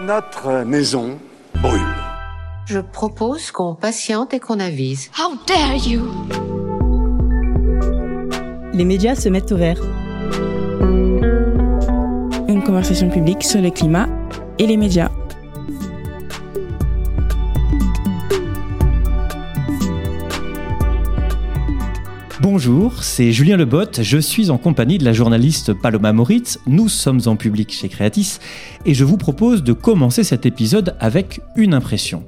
Notre maison brûle. Je propose qu'on patiente et qu'on avise. How dare you Les médias se mettent au vert. Une conversation publique sur le climat et les médias. Bonjour, c'est Julien Lebotte, je suis en compagnie de la journaliste Paloma Moritz, nous sommes en public chez Creatis et je vous propose de commencer cet épisode avec une impression.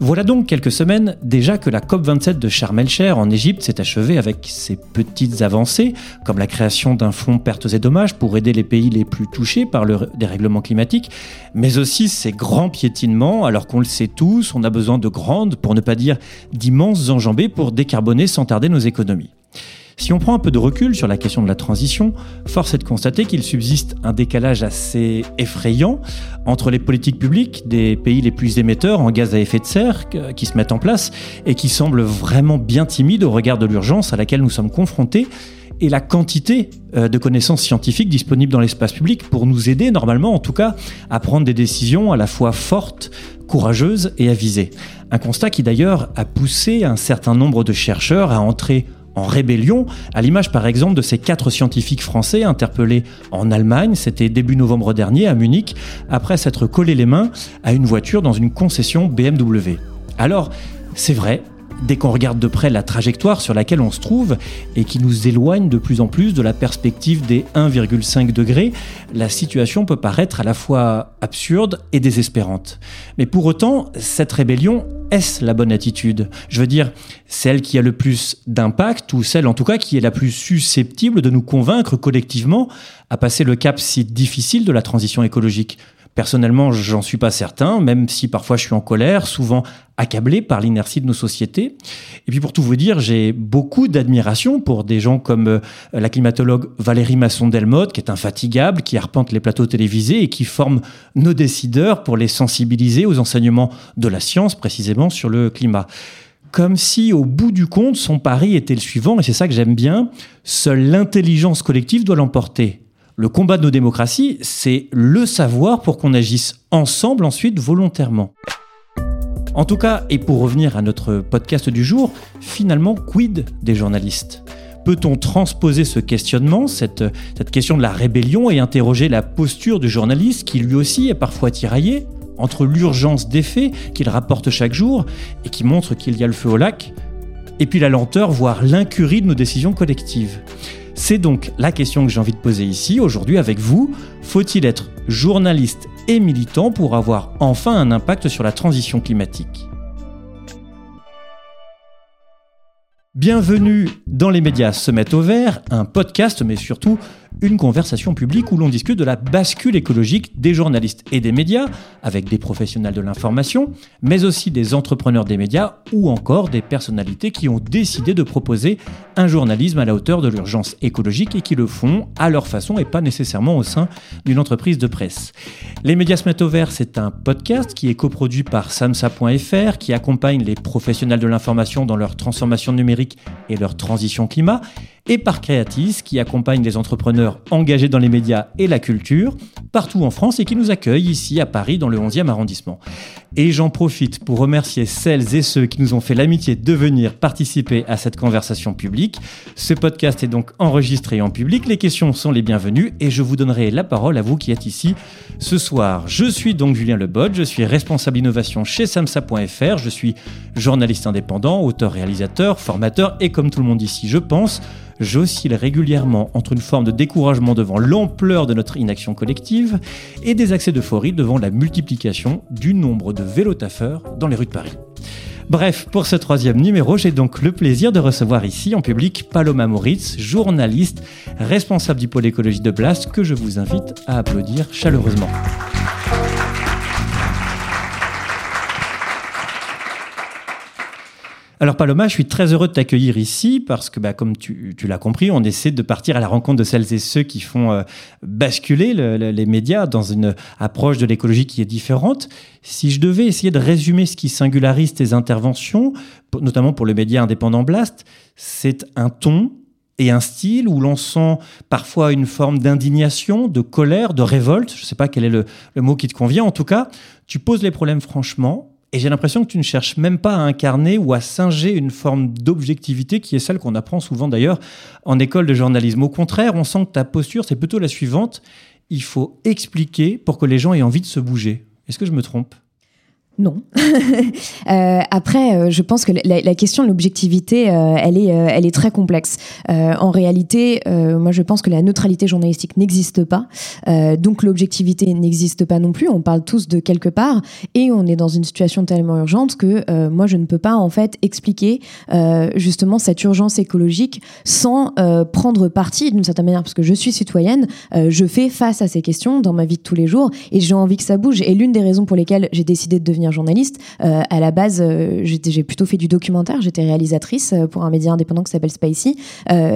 Voilà donc quelques semaines déjà que la COP27 de Sharm el-Sheikh en Égypte s'est achevée avec ses petites avancées, comme la création d'un fonds pertes et dommages pour aider les pays les plus touchés par le dérèglement climatique, mais aussi ses grands piétinements, alors qu'on le sait tous, on a besoin de grandes, pour ne pas dire d'immenses enjambées pour décarboner sans tarder nos économies. Si on prend un peu de recul sur la question de la transition, force est de constater qu'il subsiste un décalage assez effrayant entre les politiques publiques des pays les plus émetteurs en gaz à effet de serre qui se mettent en place et qui semblent vraiment bien timides au regard de l'urgence à laquelle nous sommes confrontés et la quantité euh, de connaissances scientifiques disponibles dans l'espace public pour nous aider, normalement en tout cas, à prendre des décisions à la fois fortes, courageuses et avisées. Un constat qui d'ailleurs a poussé un certain nombre de chercheurs à entrer en rébellion, à l'image par exemple de ces quatre scientifiques français interpellés en Allemagne, c'était début novembre dernier à Munich, après s'être collé les mains à une voiture dans une concession BMW. Alors, c'est vrai, dès qu'on regarde de près la trajectoire sur laquelle on se trouve et qui nous éloigne de plus en plus de la perspective des 1,5 degrés, la situation peut paraître à la fois absurde et désespérante. Mais pour autant, cette rébellion, est-ce la bonne attitude? Je veux dire, celle qui a le plus d'impact ou celle en tout cas qui est la plus susceptible de nous convaincre collectivement à passer le cap si difficile de la transition écologique? Personnellement, j'en suis pas certain, même si parfois je suis en colère, souvent accablé par l'inertie de nos sociétés. Et puis pour tout vous dire, j'ai beaucoup d'admiration pour des gens comme euh, la climatologue Valérie Masson-Delmotte, qui est infatigable, qui arpente les plateaux télévisés et qui forme nos décideurs pour les sensibiliser aux enseignements de la science, précisément sur le climat comme si au bout du compte, son pari était le suivant, et c'est ça que j'aime bien, seule l'intelligence collective doit l'emporter. Le combat de nos démocraties, c'est le savoir pour qu'on agisse ensemble ensuite volontairement. En tout cas, et pour revenir à notre podcast du jour, finalement, quid des journalistes? Peut-on transposer ce questionnement, cette, question de la rébellion, et interroger la posture du journaliste qui lui aussi est parfois tiraillé entre l'urgence des faits qu'il rapporte chaque jour et qui montre qu'il y a le feu au lac, et puis la lenteur, voire l'incurie de nos décisions collectives? C'est donc la question que j'ai envie de poser ici aujourd'hui avec vous. Faut-il être journaliste et militant pour avoir enfin un impact sur la transition climatique? Bienvenue dans les médias se mettent au vert, un podcast mais surtout une conversation publique où l'on discute de la bascule écologique des journalistes et des médias, avec des professionnels de l'information, mais aussi des entrepreneurs des médias ou encore des personnalités qui ont décidé de proposer un journalisme à la hauteur de l'urgence écologique et qui le font à leur façon et pas nécessairement au sein d'une entreprise de presse. Les médias se mettent au vert, c'est un podcast qui est coproduit par samsa.fr, qui accompagne les professionnels de l'information dans leur transformation numérique et leur transition climat et par Creatis, qui accompagne les entrepreneurs engagés dans les médias et la culture partout en France et qui nous accueille ici à Paris dans le 11e arrondissement. Et j'en profite pour remercier celles et ceux qui nous ont fait l'amitié de venir participer à cette conversation publique. Ce podcast est donc enregistré en public, les questions sont les bienvenues et je vous donnerai la parole à vous qui êtes ici ce soir. Je suis donc Julien Lebot, je suis responsable innovation chez samsa.fr, je suis journaliste indépendant, auteur-réalisateur, formateur et comme tout le monde ici je pense, j'oscille régulièrement entre une forme de découragement devant l'ampleur de notre inaction collective et des accès d'euphorie devant la multiplication du nombre de vélotaffeurs dans les rues de Paris. Bref, pour ce troisième numéro, j'ai donc le plaisir de recevoir ici en public Paloma Moritz, journaliste, responsable du pôle écologie de Blast, que je vous invite à applaudir chaleureusement. Alors Paloma, je suis très heureux de t'accueillir ici parce que, bah, comme tu, l'as compris, on essaie de partir à la rencontre de celles et ceux qui font euh, basculer les médias dans une approche de l'écologie qui est différente. Si je devais essayer de résumer ce qui singularise tes interventions, notamment pour le média indépendant Blast, c'est un ton, et un style où l'on sent parfois une forme d'indignation, de colère, de révolte. Je ne sais pas quel est le, mot qui te convient. En tout cas, tu poses les problèmes franchement. Et j'ai l'impression que tu ne cherches même pas à incarner ou à singer une forme d'objectivité qui est celle qu'on apprend souvent d'ailleurs en école de journalisme. Au contraire, on sent que ta posture, c'est plutôt la suivante. Il faut expliquer pour que les gens aient envie de se bouger. Est-ce que je me trompe? Non. euh, après, euh, je pense que la, question de l'objectivité, euh, elle est, elle est très complexe. en réalité, moi, je pense que la neutralité journalistique n'existe pas, donc l'objectivité n'existe pas non plus. On parle tous de quelque part, et on est dans une situation tellement urgente que moi, je ne peux pas en fait expliquer justement cette urgence écologique sans prendre parti d'une certaine manière, parce que je suis citoyenne, je fais face à ces questions dans ma vie de tous les jours, et j'ai envie que ça bouge. Et l'une des raisons pour lesquelles j'ai décidé de devenir journaliste. Euh, à la base, euh, j'ai plutôt fait du documentaire. J'étais réalisatrice euh, pour un média indépendant qui s'appelle Spicy.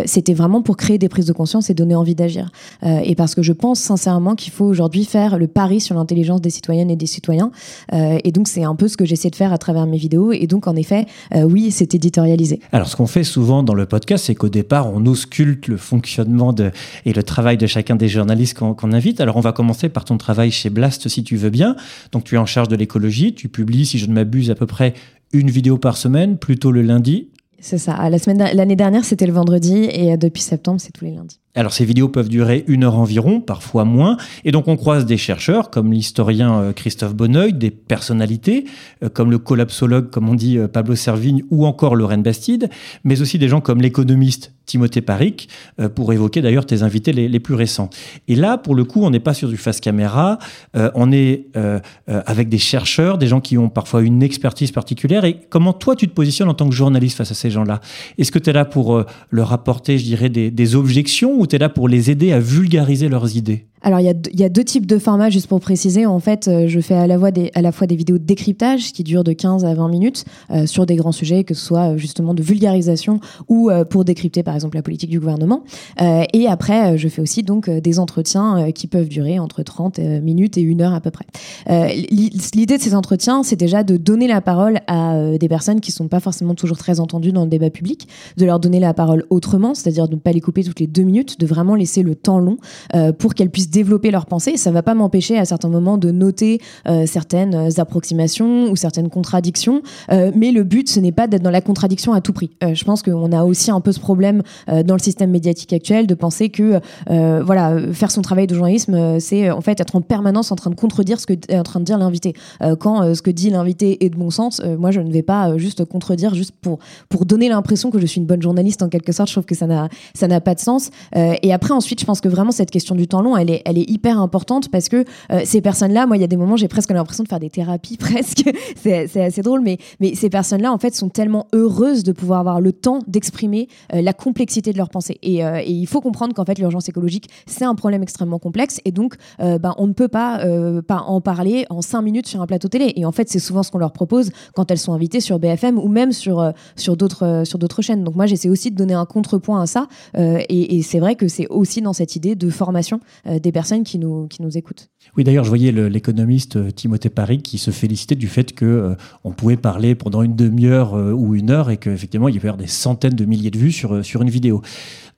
C'était vraiment pour créer des prises de conscience et donner envie d'agir. et parce que je pense sincèrement qu'il faut aujourd'hui faire le pari sur l'intelligence des citoyennes et des citoyens. et donc, c'est un peu ce que j'essaie de faire à travers mes vidéos. Et donc, en effet, oui, c'est éditorialisé. Alors, ce qu'on fait souvent dans le podcast, c'est qu'au départ, on ausculte le fonctionnement de, et le travail de chacun des journalistes qu'on invite. Alors, on va commencer par ton travail chez Blast, si tu veux bien. Donc, tu es en charge de l'écologie tu publies, si je ne m'abuse, à peu près une vidéo par semaine, plutôt le lundi. C'est ça. Semaine, l'année dernière, c'était le vendredi et depuis septembre, c'est tous les lundis. Alors ces vidéos peuvent durer une heure environ, parfois moins, et donc on croise des chercheurs comme l'historien euh, Christophe Bonneuil, des personnalités euh, comme le collapsologue, comme on dit euh, Pablo Servigne, ou encore Lorraine Bastide, mais aussi des gens comme l'économiste Timothée Paric, pour évoquer d'ailleurs tes invités les, plus récents. Et là, pour le coup, on n'est pas sur du face caméra, on est avec des chercheurs, des gens qui ont parfois une expertise particulière. Et comment toi, tu te positionnes en tant que journaliste face à ces gens-là? Est-ce que tu es là pour leur apporter, je dirais, des, objections ou là pour les aider à vulgariser leurs idées alors, il y, a, deux types de formats, juste pour préciser. En fait, euh, je fais à la, fois des, vidéos de décryptage qui durent de 15 à 20 minutes euh, sur des grands sujets, que ce soit euh, justement de vulgarisation ou pour décrypter, par exemple, la politique du gouvernement. et après, je fais aussi donc des entretiens qui peuvent durer entre 30 minutes et une heure à peu près. L'idée de ces entretiens, c'est déjà de donner la parole à des personnes qui sont pas forcément toujours très entendues dans le débat public, de leur donner la parole autrement, c'est-à-dire de ne pas les couper toutes les deux minutes, de vraiment laisser le temps long pour qu'elles puissent développer leur pensée. Ça va pas m'empêcher à certains moments de noter euh, certaines euh, approximations ou certaines contradictions, euh, mais le but ce n'est pas d'être dans la contradiction à tout prix. je pense qu'on a aussi un peu ce problème dans le système médiatique actuel de penser que voilà faire son travail de journalisme c'est en fait être en permanence en train de contredire ce que est en train de dire l'invité. quand ce que dit l'invité est de bon sens, moi je ne vais pas juste contredire juste pour pour donner l'impression que je suis une bonne journaliste en quelque sorte. Je trouve que ça n'a ça n'a pas de sens. et après ensuite je pense que vraiment cette question du temps long elle est elle est hyper importante parce que euh, ces personnes-là, moi, il y a des moments, j'ai presque l'impression de faire des thérapies, presque. c'est assez drôle, mais, mais ces personnes-là, en fait, sont tellement heureuses de pouvoir avoir le temps d'exprimer euh, la complexité de leur pensée. Euh, et, il faut comprendre qu'en fait, l'urgence écologique, c'est un problème extrêmement complexe. Et donc, ben, on ne peut pas, pas en parler en cinq minutes sur un plateau télé. Et en fait, c'est souvent ce qu'on leur propose quand elles sont invitées sur BFM ou même sur, sur d'autres chaînes. Donc, moi, j'essaie aussi de donner un contrepoint à ça. et, et c'est vrai que c'est aussi dans cette idée de formation des personnes qui nous, qui nous écoutent. Oui, d'ailleurs, je voyais l'économiste euh, Timothée Paris qui se félicitait du fait que euh, on pouvait parler pendant une demi-heure euh, ou une heure et qu'effectivement, il y avait des centaines de milliers de vues sur, sur une vidéo.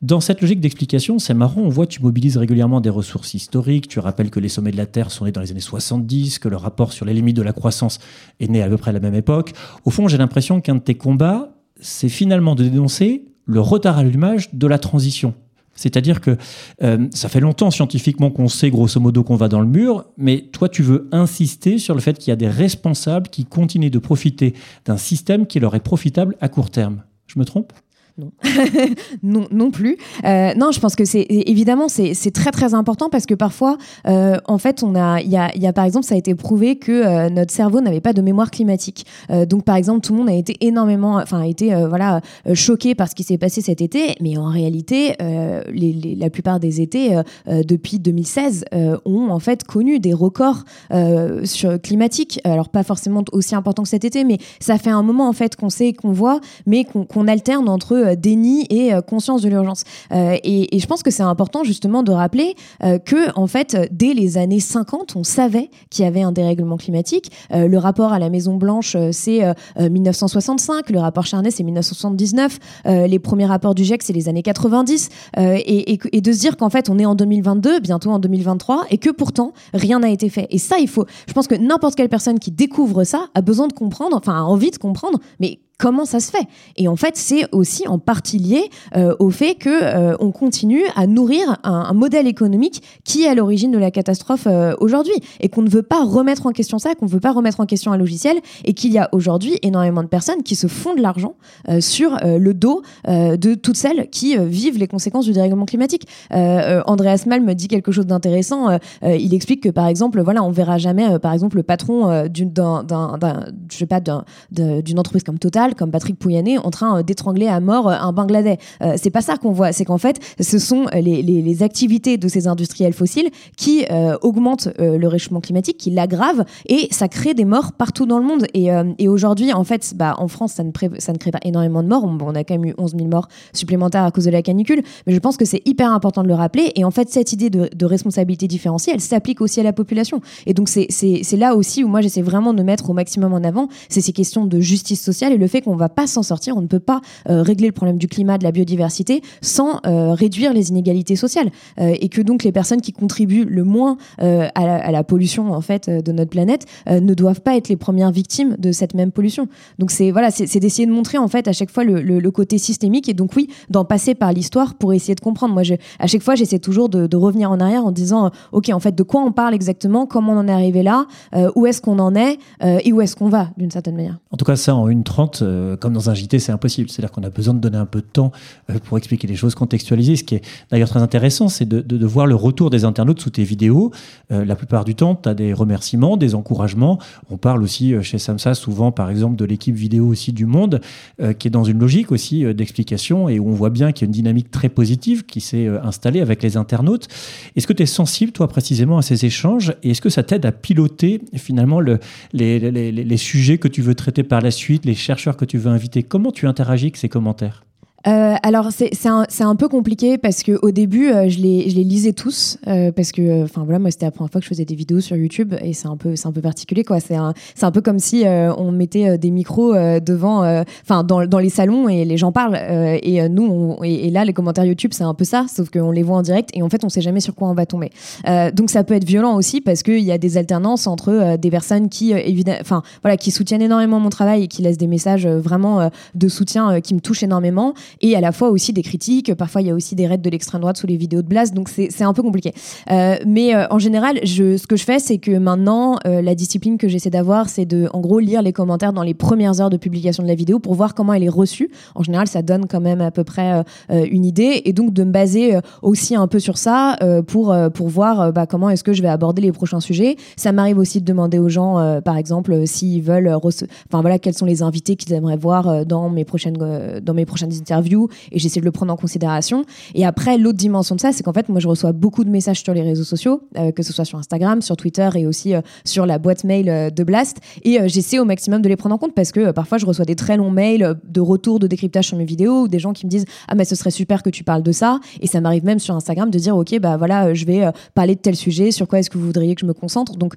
Dans cette logique d'explication, c'est marrant, on voit tu mobilises régulièrement des ressources historiques, tu rappelles que les sommets de la Terre sont nés dans les années 70, que le rapport sur les limites de la croissance est né à peu près à la même époque. Au fond, j'ai l'impression qu'un de tes combats, c'est finalement de dénoncer le retard à l'allumage de la transition. C'est-à-dire que euh, ça fait longtemps scientifiquement qu'on sait grosso modo qu'on va dans le mur, mais toi tu veux insister sur le fait qu'il y a des responsables qui continuent de profiter d'un système qui leur est profitable à court terme. Je me trompe? Non. non, non plus. Euh, non, je pense que c'est évidemment c'est très très important parce que parfois, euh, en fait, on a il y a, par exemple, ça a été prouvé que euh, notre cerveau n'avait pas de mémoire climatique. donc, par exemple, tout le monde a été énormément, enfin, a été voilà choqué par ce qui s'est passé cet été, mais en réalité, la plupart des étés depuis 2016 ont en fait connu des records climatiques. Alors pas forcément aussi important que cet été, mais ça fait un moment en fait qu'on sait qu'on voit, mais qu'on alterne entre déni et conscience de l'urgence. Et, et, je pense que c'est important justement de rappeler que en fait dès les années 50 on savait qu'il y avait un dérèglement climatique. le rapport à la Maison Blanche c'est 1965, le rapport Charnay c'est 1979, les premiers rapports du GIEC c'est les années 90 et, et, de se dire qu'en fait on est en 2022 bientôt en 2023 et que pourtant rien n'a été fait. Et ça il faut, je pense que n'importe quelle personne qui découvre ça a besoin de comprendre, enfin a envie de comprendre, mais comment ça se fait Et en fait, c'est aussi en partie lié euh, au fait que euh, on continue à nourrir un, modèle économique qui est à l'origine de la catastrophe euh, aujourd'hui et qu'on ne veut pas remettre en question ça, qu'on ne veut pas remettre en question un logiciel et qu'il y a aujourd'hui énormément de personnes qui se font de l'argent sur le dos de toutes celles qui vivent les conséquences du dérèglement climatique. Andreas Malm dit quelque chose d'intéressant. il explique que par exemple, voilà, on verra jamais, par exemple, le patron d'une entreprise comme Total comme Patrick Pouyanné en train euh, d'étrangler à mort euh, un Bangladais. Euh, c'est pas ça qu'on voit, c'est qu'en fait, ce sont les, activités de ces industriels fossiles qui augmentent le réchauffement climatique, qui l'aggravent et ça crée des morts partout dans le monde. Et, aujourd'hui, en fait, bah, en France, ça ne, ça ne crée pas énormément de morts. On, a quand même eu 11 000 morts supplémentaires à cause de la canicule, mais je pense que c'est hyper important de le rappeler. Et en fait, cette idée de, de responsabilité différenciée, elle s'applique aussi à la population. Et donc, c'est là aussi où moi, j'essaie vraiment de mettre au maximum en avant, c'est ces questions de justice sociale et le fait qu'on va pas s'en sortir, on ne peut pas euh, régler le problème du climat, de la biodiversité, sans euh, réduire les inégalités sociales, euh, et que donc les personnes qui contribuent le moins à la, pollution en fait de notre planète ne doivent pas être les premières victimes de cette même pollution. Donc c'est voilà, c'est d'essayer de montrer en fait à chaque fois le, côté systémique, et donc oui, d'en passer par l'histoire pour essayer de comprendre. Moi, à chaque fois, j'essaie toujours de, revenir en arrière en disant, ok, en fait, de quoi on parle exactement, comment on en est arrivé là, où est-ce qu'on en est, et où est-ce qu'on va d'une certaine manière. En tout cas, ça en une trente euh, comme dans un JT, c'est impossible. C'est-à-dire qu'on a besoin de donner un peu de temps euh, pour expliquer les choses, contextualiser. Ce qui est d'ailleurs très intéressant, c'est de, voir le retour des internautes sous tes vidéos. Euh, la plupart du temps, tu as des remerciements, des encouragements. On parle aussi chez Samsa souvent, par exemple, de l'équipe vidéo aussi du Monde, qui est dans une logique aussi d'explication et où on voit bien qu'il y a une dynamique très positive qui s'est installée avec les internautes. Est-ce que tu es sensible, toi, précisément, à ces échanges? Et est-ce que ça t'aide à piloter finalement le, les, les, les sujets que tu veux traiter par la suite, les chercheurs que tu veux inviter, comment tu interagis avec ces commentaires? Euh, alors c'est un, un, peu compliqué parce que au début euh, je les je les lisais tous euh, parce que enfin voilà moi c'était la première fois que je faisais des vidéos sur YouTube et c'est un peu c'est un peu particulier quoi. C'est un un peu comme si on mettait des micros devant enfin dans, dans les salons et les gens parlent et nous on, et, là les commentaires YouTube c'est un peu ça sauf qu'on les voit en direct et en fait on sait jamais sur quoi on va tomber. Donc ça peut être violent aussi parce qu'il y a des alternances entre des personnes qui évidemment enfin voilà qui soutiennent énormément mon travail et qui laissent des messages vraiment de soutien qui me touchent énormément et à la fois aussi des critiques. Parfois, il y a aussi des raids de l'extrême droite sous les vidéos de Blast, donc c'est un peu compliqué. Euh, mais euh, en général, je, ce que je fais, c'est que maintenant, euh, la discipline que j'essaie d'avoir, c'est de, en gros, lire les commentaires dans les premières heures de publication de la vidéo pour voir comment elle est reçue. En général, ça donne quand même à peu près une idée, et donc de me baser aussi un peu sur ça pour pour voir bah, comment est-ce que je vais aborder les prochains sujets. Ça m'arrive aussi de demander aux gens, par exemple, s'ils veulent, enfin voilà, quels sont les invités qu'ils aimeraient voir dans mes prochaines dans mes prochaines interviews et j'essaie de le prendre en considération. Et après, l'autre dimension de ça, c'est qu'en fait, moi, je reçois beaucoup de messages sur les réseaux sociaux, euh, que ce soit sur Instagram, sur Twitter et aussi euh, sur la boîte mail euh, de Blast. Et j'essaie au maximum de les prendre en compte parce que parfois, je reçois des très longs mails de retour de décryptage sur mes vidéos ou des gens qui me disent Ah, mais ce serait super que tu parles de ça. Et ça m'arrive même sur Instagram de dire Ok, bah voilà, je vais parler de tel sujet, sur quoi est-ce que vous voudriez que je me concentre? Donc,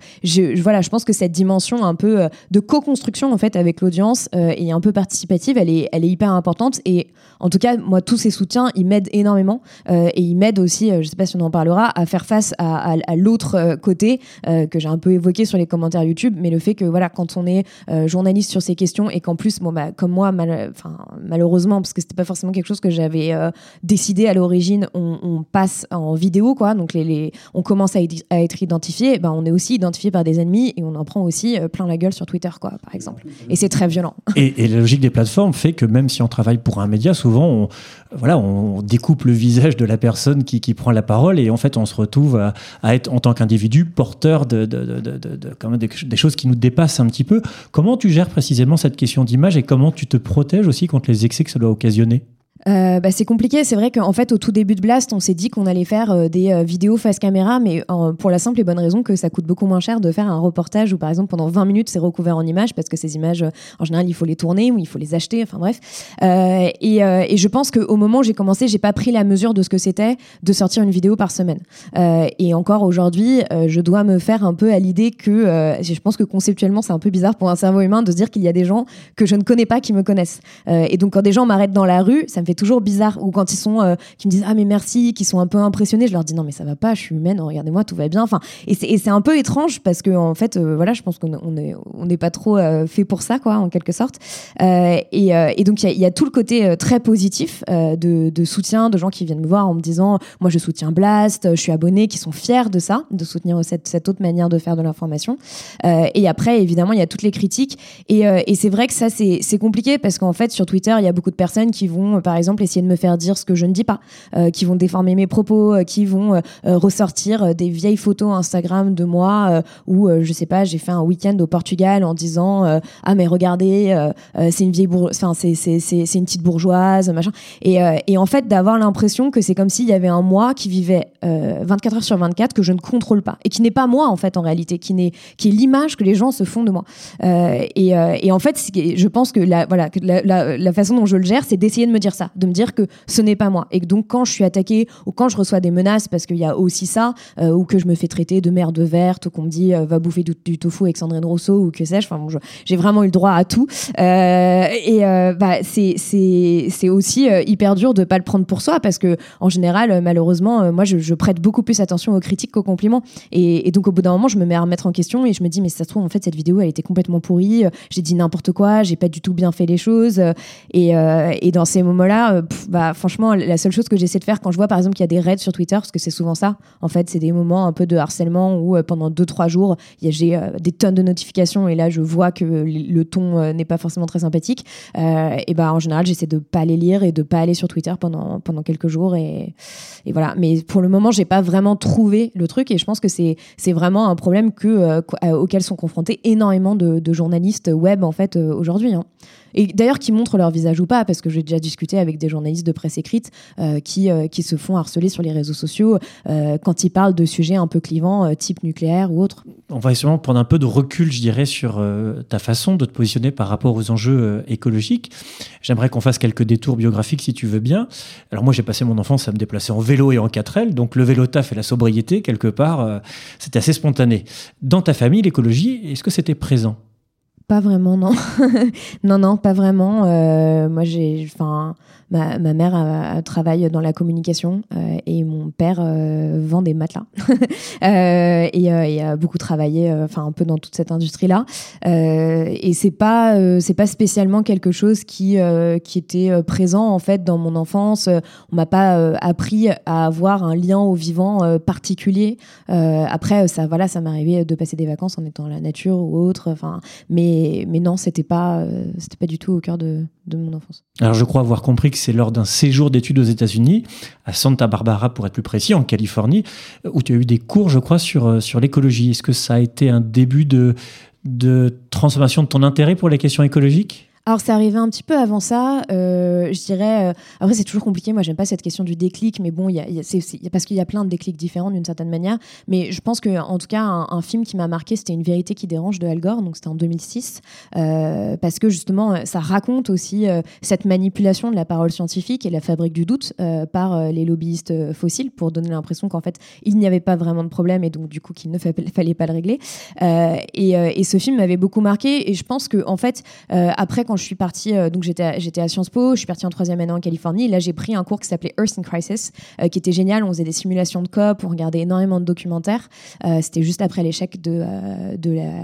voilà, je pense que cette dimension un peu de co-construction en fait avec l'audience et un peu participative, elle est, elle est hyper importante. Et en tout cas, moi, tous ces soutiens, ils m'aident énormément euh, et ils m'aident aussi, euh, je sais pas si on en parlera, à faire face à, l'autre euh, côté que j'ai un peu évoqué sur les commentaires YouTube, mais le fait que voilà, quand on est journaliste sur ces questions et qu'en plus, bon, bah, comme moi, mal, malheureusement, parce que c'était pas forcément quelque chose que j'avais décidé à l'origine, on, passe en vidéo, quoi, donc on commence à, être identifié, bah, on est aussi identifié par des ennemis et on en prend aussi plein la gueule sur Twitter, quoi, par exemple. Et c'est très violent. Et, et la logique des plateformes fait que même si on travaille pour un média, souvent on, voilà, on découpe le visage de la personne qui, prend la parole et en fait on se retrouve à, être en tant qu'individu porteur de, quand même des, choses qui nous dépassent un petit peu. Comment tu gères précisément cette question d'image et comment tu te protèges aussi contre les excès que ça doit occasionner euh, bah, c'est compliqué. C'est vrai qu'en fait, au tout début de Blast, on s'est dit qu'on allait faire euh, des euh, vidéos face caméra, mais pour la simple et bonne raison que ça coûte beaucoup moins cher de faire un reportage où, par exemple, pendant 20 minutes, c'est recouvert en images, parce que ces images, en général, il faut les tourner ou il faut les acheter, enfin bref. Et, et, je pense qu'au moment où j'ai commencé, j'ai pas pris la mesure de ce que c'était de sortir une vidéo par semaine. et encore aujourd'hui, je dois me faire un peu à l'idée que je pense que conceptuellement, c'est un peu bizarre pour un cerveau humain de se dire qu'il y a des gens que je ne connais pas qui me connaissent. et donc, quand des gens m'arrêtent dans la rue, ça me fait toujours bizarre. Ou quand ils sont, euh, qui me disent ah mais merci, qui sont un peu impressionnés, je leur dis non mais ça va pas, je suis humaine, regardez-moi, tout va bien. Enfin, et c'est un peu étrange parce que en fait, euh, voilà, je pense qu'on on n'est pas trop euh, fait pour ça, quoi, en quelque sorte. Et, et, donc il y, a tout le côté très positif de, de, soutien, de gens qui viennent me voir en me disant moi je soutiens Blast, je suis abonné, qui sont fiers de ça, de soutenir cette, cette autre manière de faire de l'information. et après, évidemment, il y a toutes les critiques. Et, et c'est vrai que ça c'est compliqué parce qu'en fait sur Twitter, il y a beaucoup de personnes qui vont, par exemple, essayer de me faire dire ce que je ne dis pas, euh, qui vont déformer mes propos, euh, qui vont euh, ressortir des vieilles photos Instagram de moi où, je sais pas, j'ai fait un week-end au Portugal en disant ah mais regardez, c'est une vieille enfin c'est une petite bourgeoise, machin. Et, et en fait d'avoir l'impression que c'est comme s'il y avait un moi qui vivait 24 heures sur 24 que je ne contrôle pas et qui n'est pas moi en fait en réalité, qui n'est qui est l'image que les gens se font de moi. et, et en fait, je pense que voilà la façon dont je le gère, c'est d'essayer de me dire ça, de me dire que ce n'est pas moi. Et donc, quand je suis attaquée ou quand je reçois des menaces, parce qu'il y a aussi ça, euh, ou que je me fais traiter de merde verte, ou qu'on me dit euh, va bouffer du, tofu avec Sandrine Rousseau, ou que sais-je, enfin, j'ai vraiment eu le droit à tout. Euh, et bah, c'est aussi hyper dur de pas le prendre pour soi, parce que en général, malheureusement, moi, je, prête beaucoup plus attention aux critiques qu'aux compliments. Et, donc, au bout d'un moment, je me mets à remettre en question et je me dis, mais ça se trouve, en fait, cette vidéo, elle était complètement pourrie, j'ai dit n'importe quoi, j'ai pas du tout bien fait les choses. Et, et dans ces moments-là, bah, franchement, la seule chose que j'essaie de faire quand je vois par exemple qu'il y a des raids sur Twitter, parce que c'est souvent ça, en fait, c'est des moments un peu de harcèlement où euh, pendant 2-3 jours, j'ai euh, des tonnes de notifications et là, je vois que le ton euh, n'est pas forcément très sympathique. et bah, en général, j'essaie de pas les lire et de pas aller sur Twitter pendant, pendant quelques jours. Et, voilà. Mais pour le moment, j'ai pas vraiment trouvé le truc et je pense que c'est vraiment un problème que, auquel sont confrontés énormément de, de journalistes web en fait aujourd'hui. Hein et d'ailleurs qui montrent leur visage ou pas, parce que j'ai déjà discuté avec des journalistes de presse écrite euh, qui, euh, qui se font harceler sur les réseaux sociaux euh, quand ils parlent de sujets un peu clivants, type nucléaire ou autre. On va essayer prendre un peu de recul, je dirais, sur ta façon de te positionner par rapport aux enjeux écologiques. J'aimerais qu'on fasse quelques détours biographiques si tu veux bien. Alors moi j'ai passé mon enfance à me déplacer en vélo et en 4L, donc le vélo taf et la sobriété, quelque part, c'était assez spontané. Dans ta famille, l'écologie, est-ce que c'était présent? Pas vraiment, non. non, non, pas vraiment. Euh, moi, j'ai, enfin, ma, mère travaille dans la communication euh, et mon père euh, vend des matelas et, a beaucoup travaillé, enfin, un peu dans toute cette industrie-là. et c'est pas, c'est pas spécialement quelque chose qui, qui était présent en fait dans mon enfance. On m'a pas appris à avoir un lien au vivant particulier. après, ça, voilà, ça m'arrivait de passer des vacances en étant dans la nature ou autre. Enfin, mais mais, non, c'était pas, euh, c'était pas du tout au cœur de, mon enfance. Alors je crois avoir compris que c'est lors d'un séjour d'études aux États-Unis, à Santa Barbara pour être plus précis, en Californie, où tu as eu des cours, je crois, sur, euh, sur l'écologie. Est-ce que ça a été un début de, de transformation de ton intérêt pour les questions écologiques? Alors, c'est arrivé un petit peu avant ça. Euh, je dirais. Euh, après, c'est toujours compliqué. Moi, j'aime pas cette question du déclic, mais bon, y a, y a, parce qu'il y a plein de déclics différents d'une certaine manière. Mais je pense que, en tout cas, un, film qui m'a marqué, c'était Une vérité qui dérange de Al Gore. Donc, c'était en 2006. Euh, parce que justement, ça raconte aussi cette manipulation de la parole scientifique et la fabrique du doute par les lobbyistes fossiles pour donner l'impression qu'en fait, il n'y avait pas vraiment de problème et donc, du coup, qu'il ne fallait pas le régler. Et, et, ce film m'avait beaucoup marqué. Et je pense que, en fait, après, quand je suis partie, euh, donc j'étais, à Sciences Po, je suis partie en troisième année en Californie. là, j'ai pris un cours qui s'appelait Earth in Crisis, euh, qui était génial. On faisait des simulations de COP, on regardait énormément de documentaires. Euh, c'était juste après l'échec de,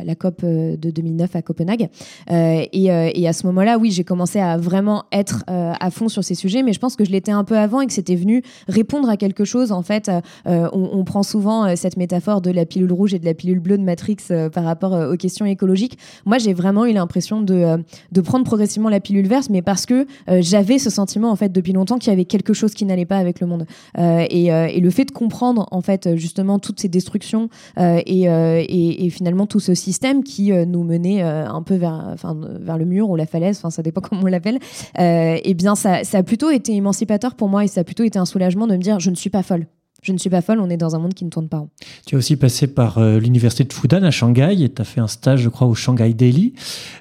la, COP de 2009 à Copenhague. Et, à ce moment-là, oui, j'ai commencé à vraiment être à fond sur ces sujets, mais je pense que je l'étais un peu avant et que c'était venu répondre à quelque chose. En fait, on, prend souvent cette métaphore de la pilule rouge et de la pilule bleue de Matrix par rapport aux questions écologiques. Moi, j'ai vraiment eu l'impression de prendre progressivement la pilule verte, mais parce que j'avais ce sentiment en fait depuis longtemps qu'il y avait quelque chose qui n'allait pas avec le monde. Et, et, le fait de comprendre en fait justement toutes ces destructions et, et, et, finalement tout ce système qui nous menait un peu vers, vers le mur ou la falaise, ça dépend comment on l'appelle, eh bien ça, ça a plutôt été émancipateur pour moi et ça a plutôt été un soulagement de me dire je ne suis pas folle. Je ne suis pas folle, on est dans un monde qui ne tourne pas. Tu es aussi passé par euh, l'université de Fudan à Shanghai et tu as fait un stage, je crois, au Shanghai Daily.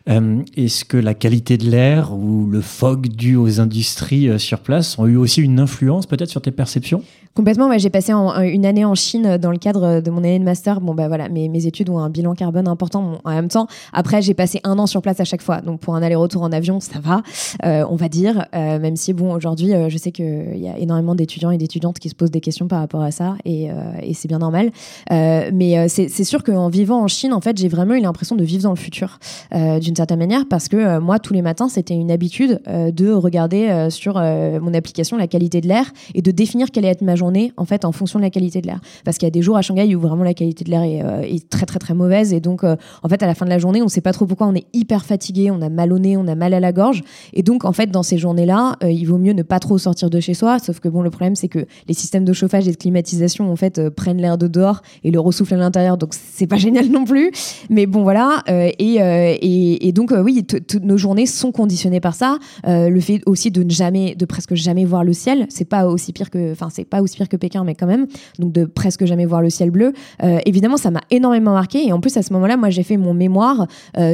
Euh, est-ce que la qualité de l'air ou le fog dû aux industries euh, sur place ont eu aussi une influence peut-être sur tes perceptions? Complètement, j'ai passé une année en Chine dans le cadre de mon année de master. Bon, bah voilà, mes, études ont un bilan carbone important en même temps. Après, j'ai passé un an sur place à chaque fois. Donc, pour un aller-retour en avion, ça va, on va dire. même si, bon, aujourd'hui, je sais qu'il y a énormément d'étudiants et d'étudiantes qui se posent des questions par rapport à ça et, euh, c'est bien normal. Euh, mais euh, c'est sûr qu'en vivant en Chine, en fait, j'ai vraiment eu l'impression de vivre dans le futur d'une certaine manière parce que moi, tous les matins, c'était une habitude de regarder sur mon application la qualité de l'air et de définir quelle allait être ma journée en fait en fonction de la qualité de l'air. Parce qu'il y a des jours à Shanghai où vraiment la qualité de l'air est, est, très très très mauvaise. Et donc en fait à la fin de la journée, on sait pas trop pourquoi on est hyper fatigué, on a mal au nez, on a mal à la gorge. Et donc en fait dans ces journées-là, il vaut mieux ne pas trop sortir de chez soi. Sauf que bon, le problème c'est que les systèmes de chauffage et de climatisation en fait euh, prennent l'air de dehors et le ressoufflent à l'intérieur. Donc c'est pas génial non plus. Mais bon voilà. Euh, et, euh, et, et, donc oui toutes nos journées sont conditionnées par ça. Le fait aussi de ne jamais de presque jamais voir le ciel c'est pas aussi pire que enfin c'est pas aussi pire que Pékin mais quand même. Donc de presque jamais voir le ciel bleu. Évidemment ça m'a énormément marqué. Et en plus à ce moment-là moi j'ai fait mon mémoire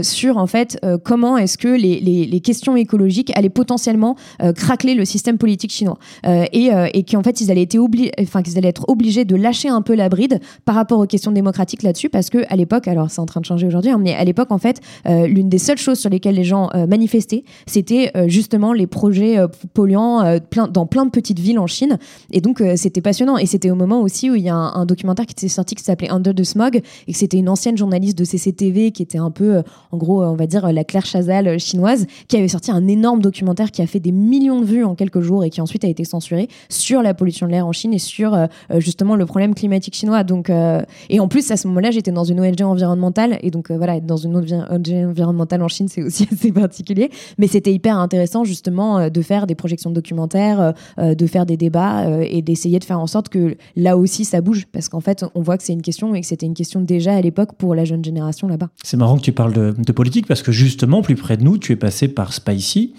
sur en fait comment est-ce que les, les, questions écologiques allaient potentiellement craquer le système politique chinois. Et, et qu'en fait ils allaient être enfin qu'ils allaient être obligés de lâcher un peu la bride par rapport aux questions démocratiques là-dessus, parce que à l'époque, alors c'est en train de changer aujourd'hui, hein, mais à l'époque, en fait, euh, l'une des seules choses sur lesquelles les gens euh, manifestaient, c'était euh, justement les projets polluants dans plein de petites villes en Chine. Et donc, c'était passionnant. Et c'était au moment aussi où il y a un, documentaire qui était sorti qui s'appelait Under the Smog, et que c'était une ancienne journaliste de CCTV qui était un peu, en gros, on va dire, la Claire Chazal chinoise, qui avait sorti un énorme documentaire qui a fait des millions de vues en quelques jours et qui ensuite a été censuré sur la pollution de l'air en Chine et sur justement le problème climatique chinois. Donc, euh, et en plus, à ce moment-là, j'étais dans une ONG environnementale. Et donc, euh, voilà, être dans une ONG environnementale en Chine, c'est aussi assez particulier. Mais c'était hyper intéressant, justement, euh, de faire des projections de documentaires, de faire des débats et d'essayer de faire en sorte que là aussi, ça bouge. Parce qu'en fait, on voit que c'est une question et que c'était une question déjà à l'époque pour la jeune génération là-bas. C'est marrant que tu parles de, de politique parce que justement, plus près de nous, tu es passé par Spicy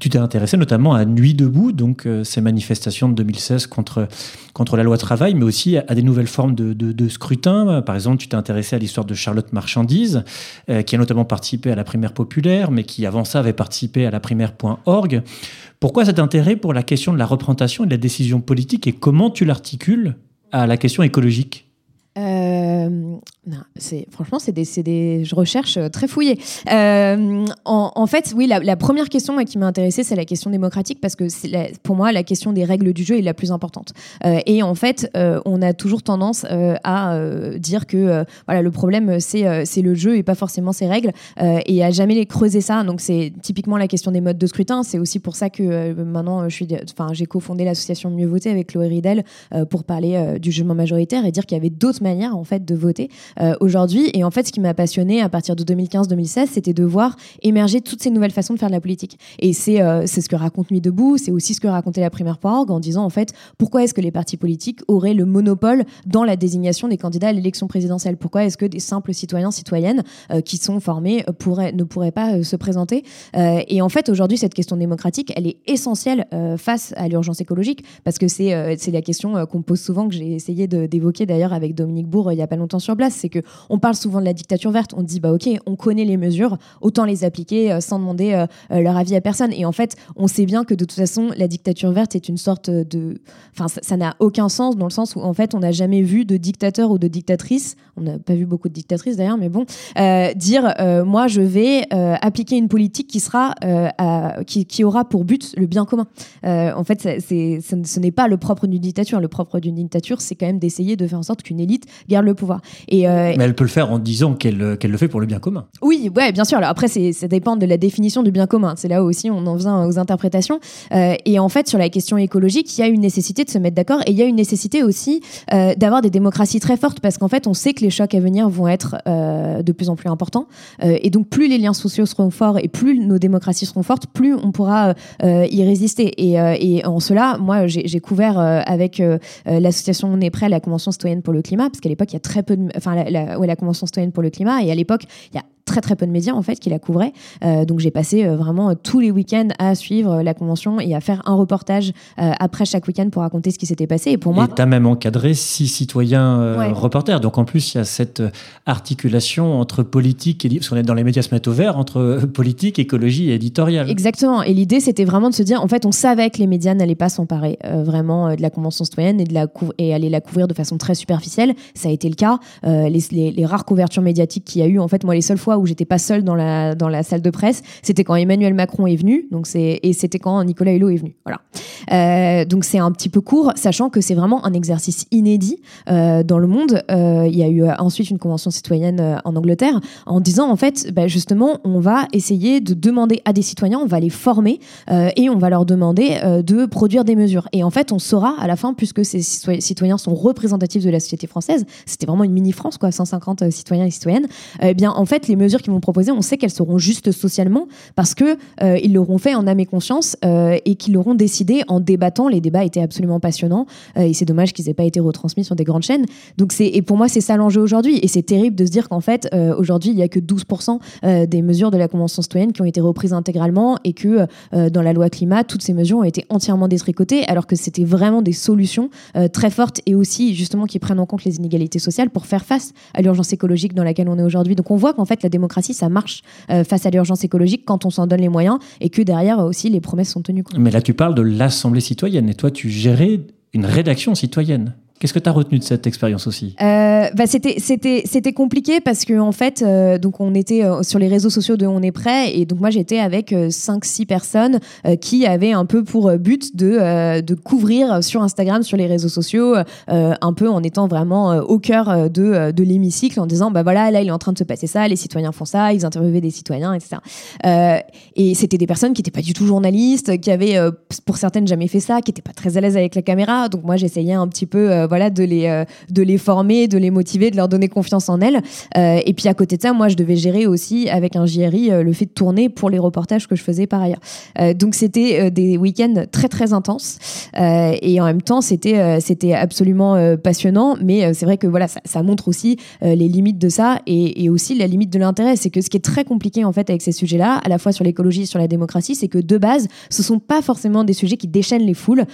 tu t'es intéressé notamment à Nuit debout, donc euh, ces manifestations de 2016 contre, contre la loi travail, mais aussi à, des nouvelles formes de, de, scrutin. Par exemple, tu t'es intéressé à l'histoire de Charlotte Marchandise, euh, qui a notamment participé à la primaire populaire, mais qui avant ça avait participé à la primaire.org. Pourquoi cet intérêt pour la question de la représentation et de la décision politique et comment tu l'articules à la question écologique? Euh, c'est franchement c'est des, des recherches euh, très fouillées. Euh, en, fait, oui, la, première question qui m'a intéressée, c'est la question démocratique parce que pour moi la question des règles du jeu est la plus importante. et en fait, on a toujours tendance à dire que voilà le problème c'est c'est le jeu et pas forcément ses règles et à jamais les creuser ça. Donc c'est typiquement la question des modes de scrutin. C'est aussi pour ça que maintenant je suis, enfin j'ai cofondé l'association Mieux voter avec Chloé Ridel pour parler du jugement majoritaire et dire qu'il y avait d'autres manière en fait de voter euh, aujourd'hui. Et en fait, ce qui m'a passionné à partir de 2015-2016, c'était de voir émerger toutes ces nouvelles façons de faire de la politique. Et c'est euh, ce que raconte Nuit debout, c'est aussi ce que racontait la primaire.org en disant en fait pourquoi est-ce que les partis politiques auraient le monopole dans la désignation des candidats à l'élection présidentielle? Pourquoi est-ce que des simples citoyens citoyennes euh, qui sont formés pourraient ne pourraient pas se présenter? Et en fait, aujourd'hui, cette question démocratique, elle est essentielle face à l'urgence écologique parce que c'est la question qu'on pose souvent que j'ai essayé d'évoquer d'ailleurs avec Dominique Bourg il y a pas longtemps sur place, c'est que on parle souvent de la dictature verte, on dit bah ok, on connaît les mesures, autant les appliquer euh, sans demander euh, euh, leur avis à personne. Et en fait, on sait bien que de toute façon, la dictature verte est une sorte de, enfin ça n'a aucun sens dans le sens où en fait, on n'a jamais vu de dictateur ou de dictatrice, on n'a pas vu beaucoup de dictatrices d'ailleurs, mais bon, dire moi je vais appliquer une politique qui sera qui, aura pour but le bien commun. en fait, ce n'est pas le propre d'une dictature. Le propre d'une dictature, c'est quand même d'essayer de faire en sorte qu'une élite garde le pouvoir. Et, euh, Mais elle peut le faire en disant qu'elle qu'elle le fait pour le bien commun. Oui, ouais, bien sûr. Alors après, ça dépend de la définition du bien commun. C'est là où aussi on en vient aux interprétations. Euh, et en fait, sur la question écologique, il y a une nécessité de se mettre d'accord et il y a une nécessité aussi euh, d'avoir des démocraties très fortes parce qu'en fait, on sait que les chocs à venir vont être de plus en plus importants. et donc, plus les liens sociaux seront forts et plus nos démocraties seront fortes, plus on pourra y résister. Et, et, en cela, moi, j'ai couvert avec l'association On est prêt, la Convention citoyenne pour le climat, parce qu'à l'époque, il y a très peu de, enfin, la, Convention citoyenne pour le climat, et à l'époque, il y a très très peu de médias en fait qui la couvraient. Euh, donc j'ai passé euh, vraiment tous les week-ends à suivre la convention et à faire un reportage euh, après chaque week-end pour raconter ce qui s'était passé. Et pour moi, t'as même encadré six citoyens reporters. Donc en plus il y a cette articulation entre politique et parce qu'on est dans les médias se mettent au vert entre politique, écologie et éditorial. Exactement. Et l'idée c'était vraiment de se dire en fait on savait que les médias n'allaient pas s'emparer vraiment de la convention citoyenne et de la et aller la couvrir de façon très superficielle. Ça a été le cas. Les, les, les rares couvertures médiatiques qu'il y a eu en fait moi les seules fois où j'étais pas seule dans la, dans la salle de presse, c'était quand Emmanuel Macron est venu, donc c'est, et c'était quand Nicolas Hulot est venu. Voilà. Euh, donc c'est un petit peu court, sachant que c'est vraiment un exercice inédit euh, dans le monde. Euh, il y a eu ensuite une convention citoyenne en Angleterre en disant en fait, bah, justement, on va essayer de demander à des citoyens, on va les former et on va leur demander de produire des mesures. Et en fait, on saura à la fin, puisque ces citoyens sont représentatifs de la société française, c'était vraiment une mini France, quoi, 150 citoyens et citoyennes. Eh bien, en fait, les mesures mesures qu'ils vont proposer, on sait qu'elles seront justes socialement parce que euh, ils l'auront fait en âme et conscience euh, et qu'ils l'auront décidé en débattant. Les débats étaient absolument passionnants euh, et c'est dommage qu'ils aient pas été retransmis sur des grandes chaînes. Donc c'est et pour moi c'est ça l'enjeu aujourd'hui et c'est terrible de se dire qu'en fait aujourd'hui il y a que 12% des mesures de la convention citoyenne qui ont été reprises intégralement et que dans la loi climat toutes ces mesures ont été entièrement détricotées alors que c'était vraiment des solutions très fortes et aussi justement qui prennent en compte les inégalités sociales pour faire face à l'urgence écologique dans laquelle on est aujourd'hui. Donc on voit qu'en fait la démocratie, ça marche euh, face à l'urgence écologique quand on s'en donne les moyens et que derrière aussi les promesses sont tenues. Mais là, tu parles de l'Assemblée citoyenne et toi, tu gérais une rédaction citoyenne. Qu'est-ce que tu as retenu de cette expérience aussi? Euh, bah c'était compliqué parce que en fait euh, donc on était euh, sur les réseaux sociaux de on est prêt et donc moi j'étais avec 5 6 personnes qui avaient un peu pour but de couvrir sur Instagram sur les réseaux sociaux un peu en étant vraiment au cœur de de l'hémicycle en disant bah voilà là il est en train de se passer ça les citoyens font ça ils interviewaient des citoyens etc et c'était des personnes qui n'étaient pas du tout journalistes qui avaient pour certaines jamais fait ça qui n'étaient pas très à l'aise avec la caméra. Donc moi j'essayais un petit peu voilà, de les, euh, de les former, de les motiver, de leur donner confiance en elles. Euh, et puis à côté de ça, moi, je devais gérer aussi avec un JRI le fait de tourner pour les reportages que je faisais par ailleurs. donc c'était des week-ends très très intenses et en même temps c'était c'était absolument passionnant. Mais c'est vrai que voilà, ça, montre aussi les limites de ça et, et aussi la limite de l'intérêt. C'est que ce qui est très compliqué en fait avec ces sujets-là, à la fois sur l'écologie et sur la démocratie, c'est que de base, ce sont pas forcément des sujets qui déchaînent les foules.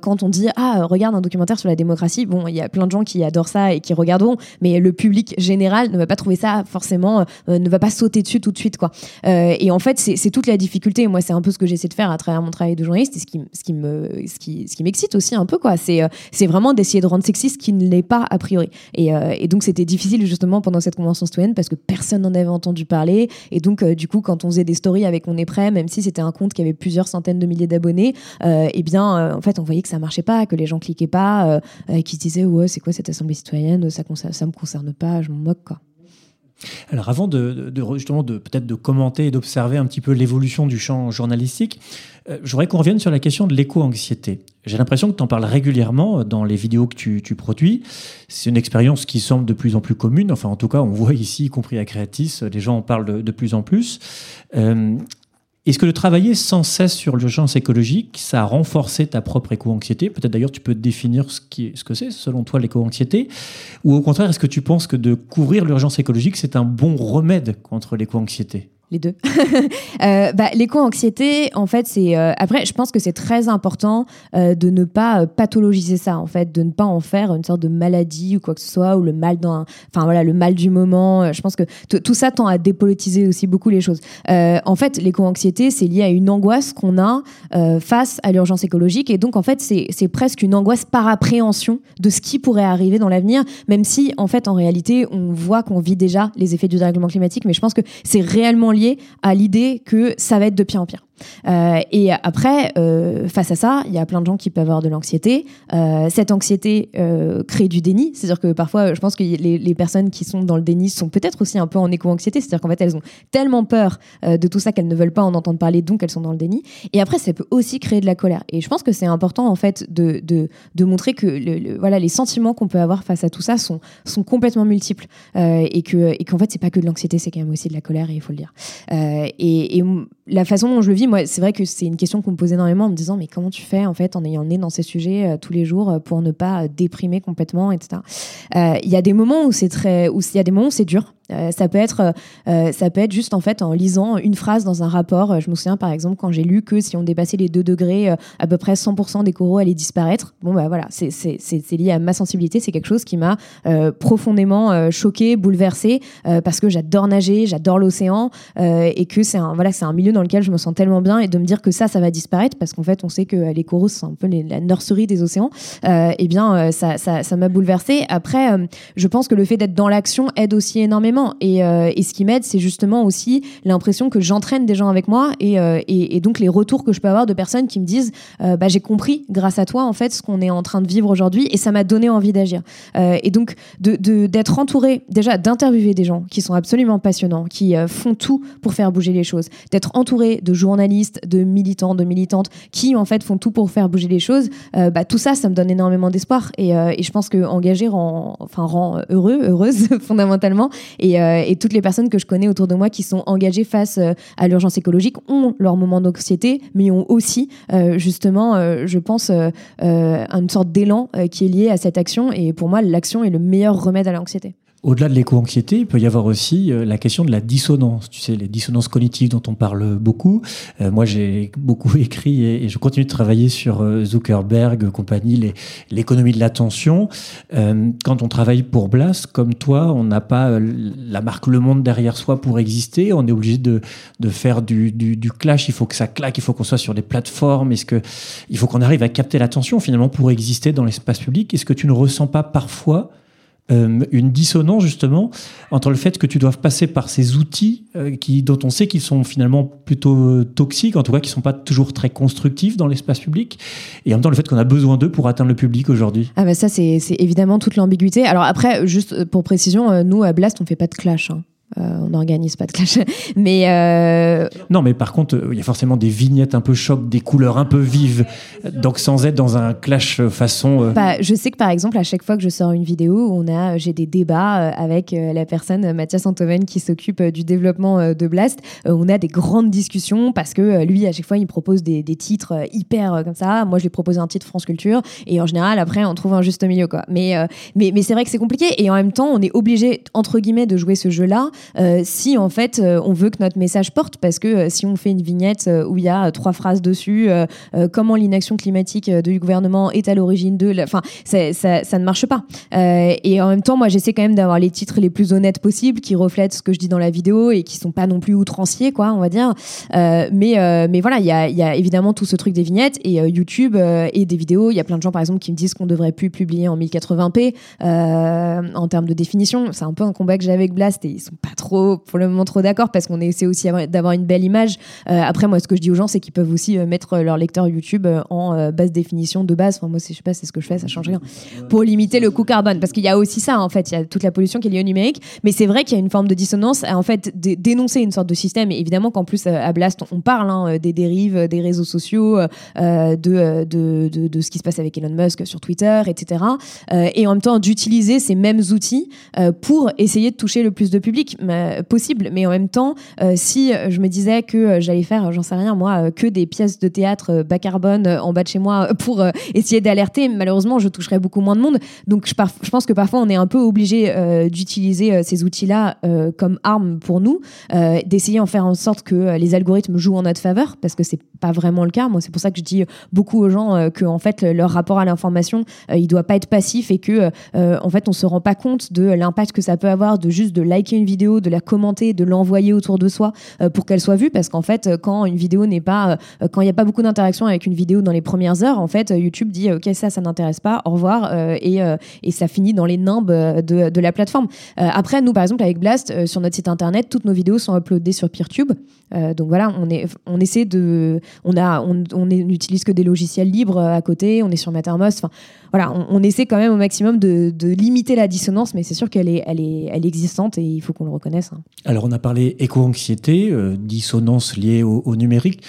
quand on dit ah regarde un documentaire sur la démocratie bon, il y a plein de gens qui adorent ça et qui regarderont, mais le public général ne va pas trouver ça forcément, euh, ne va pas sauter dessus tout de suite, quoi. Euh, et en fait, c'est toute la difficulté. Moi, c'est un peu ce que j'essaie de faire à travers mon travail de journaliste et ce qui, ce qui me, ce qui, ce qui m'excite aussi un peu, quoi. C'est, euh, c'est vraiment d'essayer de rendre sexy ce qui ne l'est pas a priori. Et, donc, c'était difficile justement pendant cette convention citoyenne parce que personne n'en avait entendu parler. Et donc, du coup, quand on faisait des stories avec On est prêt, même si c'était un compte qui avait plusieurs centaines de milliers d'abonnés, eh bien, en fait, on voyait que ça marchait pas, que les gens cliquaient pas, qui disaient ouais c'est quoi cette assemblée citoyenne? Ça ça me concerne pas je m'en moque quoi alors avant de, justement de peut-être de commenter et d'observer un petit peu l'évolution du champ journalistique, euh, je qu'on revienne sur la question de l'éco-anxiété. J'ai l'impression que tu en parles régulièrement dans les vidéos que tu, produis. C'est une expérience qui semble de plus en plus commune. Enfin, en tout cas, on voit ici, y compris à Creatis, les gens en parlent de, plus en plus. Euh, est-ce que de travailler sans cesse sur l'urgence écologique, ça a renforcé ta propre éco-anxiété? Peut-être d'ailleurs tu peux définir ce, que c'est selon toi l'éco-anxiété? Ou au contraire, est-ce que tu penses que de couvrir l'urgence écologique, c'est un bon remède contre l'éco-anxiété? Les deux. euh, bah, L'éco-anxiété, en fait, c'est. Euh, après, je pense que c'est très important euh, de ne pas pathologiser ça, en fait, de ne pas en faire une sorte de maladie ou quoi que ce soit, ou le mal d'un. Enfin, voilà, le mal du moment. Je pense que tout ça tend à dépolitiser aussi beaucoup les choses. en fait, l'éco-anxiété, c'est lié à une angoisse qu'on a face à l'urgence écologique. Et donc, en fait, c'est presque une angoisse par appréhension de ce qui pourrait arriver dans l'avenir, même si, en fait, en réalité, on voit qu'on vit déjà les effets du dérèglement climatique. Mais je pense que c'est réellement lié à l'idée que ça va être de pire en pire. Et après, face à ça, il y a plein de gens qui peuvent avoir de l'anxiété. cette anxiété crée du déni, c'est-à-dire que parfois, je pense que les, personnes qui sont dans le déni sont peut-être aussi un peu en éco-anxiété, c'est-à-dire qu'en fait, elles ont tellement peur de tout ça qu'elles ne veulent pas en entendre parler, donc elles sont dans le déni. Et après, ça peut aussi créer de la colère. Et je pense que c'est important en fait de, montrer que voilà, les sentiments qu'on peut avoir face à tout ça sont, complètement multiples euh, et que et qu'en fait c'est pas que de l'anxiété, c'est quand même aussi de la colère et il faut le dire. Euh, la façon dont je le vis, moi, c'est vrai que c'est une question qu'on me pose énormément en me disant mais comment tu fais en fait en ayant né dans ces sujets euh, tous les jours pour ne pas déprimer complètement, etc. Il y a des moments où c'est très, où il y a des moments où c'est dur. Euh, ça peut être, euh, ça peut être juste en fait en lisant une phrase dans un rapport. Je me souviens par exemple quand j'ai lu que si on dépassait les 2 degrés, euh, à peu près 100% des coraux allaient disparaître. Bon bah voilà, c'est lié à ma sensibilité. C'est quelque chose qui m'a profondément choqué, bouleversé parce que j'adore nager, j'adore l'océan et que c'est un voilà c'est un milieu dans lequel je me sens tellement bien et de me dire que ça ça va disparaître parce qu'en fait on sait que les coraux c'est un peu la nurserie des océans. eh bien ça ça m'a bouleversé. Après je pense que le fait d'être dans l'action aide aussi énormément euh, et, ce qui m'aide, c'est justement aussi l'impression que j'entraîne des gens avec moi euh, et, et, donc les retours que je peux avoir de personnes qui me disent euh, bah, j'ai compris grâce à toi en fait ce qu'on est en train de vivre aujourd'hui et ça m'a donné envie d'agir. et donc d'être entouré déjà d'interviewer des gens qui sont absolument passionnants, qui font tout pour faire bouger les choses, d'être entouré de journalistes, de militants, de militantes qui en fait font tout pour faire bouger les choses, bah, tout ça, ça me donne énormément d'espoir. Et, je pense que engager rend, enfin, rend heureux, heureuse fondamentalement et euh, et, toutes les personnes que je connais autour de moi qui sont engagées face euh, à l'urgence écologique ont leur moment d'anxiété, mais ont aussi euh, justement, je pense, une sorte d'élan qui est lié à cette action. Et pour moi, l'action est le meilleur remède à l'anxiété. Au-delà de l'éco-anxiété, il peut y avoir aussi euh, la question de la dissonance. Tu sais, les dissonances cognitives dont on parle beaucoup. Euh, moi, j'ai beaucoup écrit et, je continue de travailler sur euh, Zuckerberg, compagnie, l'économie de l'attention. quand on travaille pour Blast, comme toi, on n'a pas la marque Le Monde derrière soi pour exister. On est obligé de, de faire du, du, du, clash. Il faut que ça claque. Il faut qu'on soit sur des plateformes. Est-ce que il faut qu'on arrive à capter l'attention finalement pour exister dans l'espace public? Est-ce que tu ne ressens pas parfois euh, une dissonance justement entre le fait que tu doives passer par ces outils euh, qui, dont on sait qu'ils sont finalement plutôt euh, toxiques, en tout cas qui ne sont pas toujours très constructifs dans l'espace public, et en même temps le fait qu'on a besoin d'eux pour atteindre le public aujourd'hui. Ah bah ça c'est évidemment toute l'ambiguïté. Alors après, juste pour précision, nous à Blast on fait pas de clash. Hein. Euh, on n'organise pas de clash. Mais euh, non, mais par contre, il y a forcément des vignettes un peu choc, des couleurs un peu vives. Donc sans être dans un clash façon. Euh, bah, je sais que par exemple, à chaque fois que je sors une vidéo, on a, j'ai des débats avec la personne Mathias Antoven qui s'occupe du développement de Blast. on a des grandes discussions parce que lui, à chaque fois, il propose des, titres hyper comme ça. Moi, je lui propose un titre France Culture et en général, après, on trouve un juste milieu quoi. Mais mais mais c'est vrai que c'est compliqué et en même temps, on est obligé entre guillemets de jouer ce jeu-là euh, si en fait euh, on veut que notre message porte, parce que euh, si on fait une vignette où il y a trois phrases dessus, comment l'inaction climatique du gouvernement est à l'origine de, enfin ça, ne marche pas. et en même temps, moi j'essaie quand même d'avoir les titres les plus honnêtes possibles, qui reflètent ce que je dis dans la vidéo et qui sont pas non plus outranciers, quoi, on va dire. mais mais voilà, il y a, y a, évidemment tout ce truc des vignettes et YouTube et des vidéos. Il y a plein de gens par exemple qui me disent qu'on devrait plus publier en 1080p en termes de définition. C'est un peu un combat que j'ai avec Blast et ils sont pas trop, pour le moment, trop d'accord parce qu'on essaie aussi d'avoir une belle image. Euh, après, moi, ce que je dis aux gens, c'est qu'ils peuvent aussi euh, mettre leur lecteur YouTube euh, en basse définition de base. Enfin, moi, je sais pas, c'est ce que je fais, ça change rien. Pour limiter le coût carbone. Parce qu'il y a aussi ça, en fait. Il y a toute la pollution qui est liée au numérique. Mais c'est vrai qu'il y a une forme de dissonance en fait, dénoncer une sorte de système. Et évidemment qu'en plus, à Blast, on parle hein, des dérives des réseaux sociaux, de, de, de, de, ce qui se passe avec Elon Musk sur Twitter, etc. et en même temps, d'utiliser ces mêmes outils pour essayer de toucher le plus de public possible. Mais en même temps, euh, si je me disais que euh, j'allais faire, j'en sais rien, moi, euh, que des pièces de théâtre bas carbone en bas de chez moi pour essayer d'alerter, malheureusement, je toucherais beaucoup moins de monde. Donc, je, je pense que parfois, on est un peu obligé d'utiliser ces outils-là comme arme pour nous, d'essayer en faire en sorte que les algorithmes jouent en notre faveur, parce que c'est pas vraiment le cas. Moi, c'est pour ça que je dis beaucoup aux gens que, en fait, leur rapport à l'information, il doit pas être passif et que, en fait, on se rend pas compte de l'impact que ça peut avoir de juste de liker une vidéo de la commenter, de l'envoyer autour de soi pour qu'elle soit vue, parce qu'en fait, quand une vidéo n'est pas, quand il n'y a pas beaucoup d'interaction avec une vidéo dans les premières heures, en fait, YouTube dit ok ça, ça n'intéresse pas, au revoir, et, et ça finit dans les nimbes de, de la plateforme. après, nous par exemple avec Blast, sur notre site internet, toutes nos vidéos sont uploadées sur PeerTube. donc voilà, on est, on essaie de, on a, on, on n'utilise que des logiciels libres à côté, on est sur Mattermost. Enfin, voilà, on, essaie quand même au maximum de, limiter la dissonance, mais c'est sûr qu'elle est, elle est, elle existante et il faut qu'on le reconnaisse. Hein. Alors, on a parlé éco-anxiété, euh, dissonance liée au, numérique.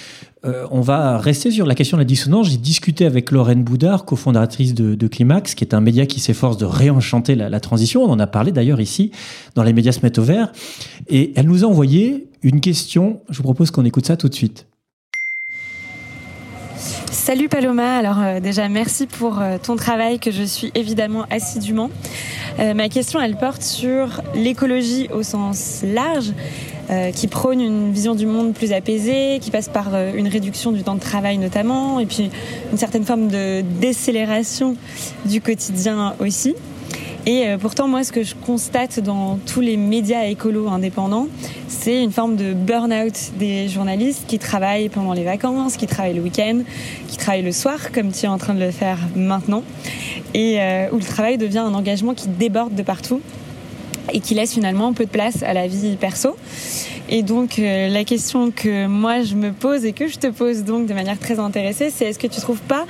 Euh, on va rester sur la question de la dissonance. J'ai discuté avec Lorraine Boudard, cofondatrice de, de, Climax, qui est un média qui s'efforce de réenchanter la, la, transition. On en a parlé d'ailleurs ici, dans les médias se mettent au vert. Et elle nous a envoyé une question. Je vous propose qu'on écoute ça tout de suite. Salut Paloma, alors euh, déjà merci pour euh, ton travail que je suis évidemment assidûment. Euh, ma question elle porte sur l'écologie au sens large, qui prône une vision du monde plus apaisée, qui passe par une réduction du temps de travail notamment, et puis une certaine forme de décélération du quotidien aussi. Et euh, pourtant, moi, ce que je constate dans tous les médias écolos indépendants, c'est une forme de burn-out des journalistes qui travaillent pendant les vacances, qui travaillent le week-end, qui travaillent le soir, comme tu es en train de le faire maintenant, et euh, où le travail devient un engagement qui déborde de partout et qui laisse finalement peu de place à la vie perso. Et donc euh, la question que moi je me pose et que je te pose donc de manière très intéressée, c'est est-ce que tu trouves pas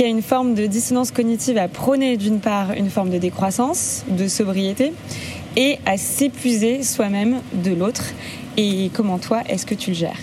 qu'il y a une forme de dissonance cognitive à prôner d'une part une forme de décroissance, de sobriété, et à s'épuiser soi-même de l'autre. Et comment toi, est-ce que tu le gères?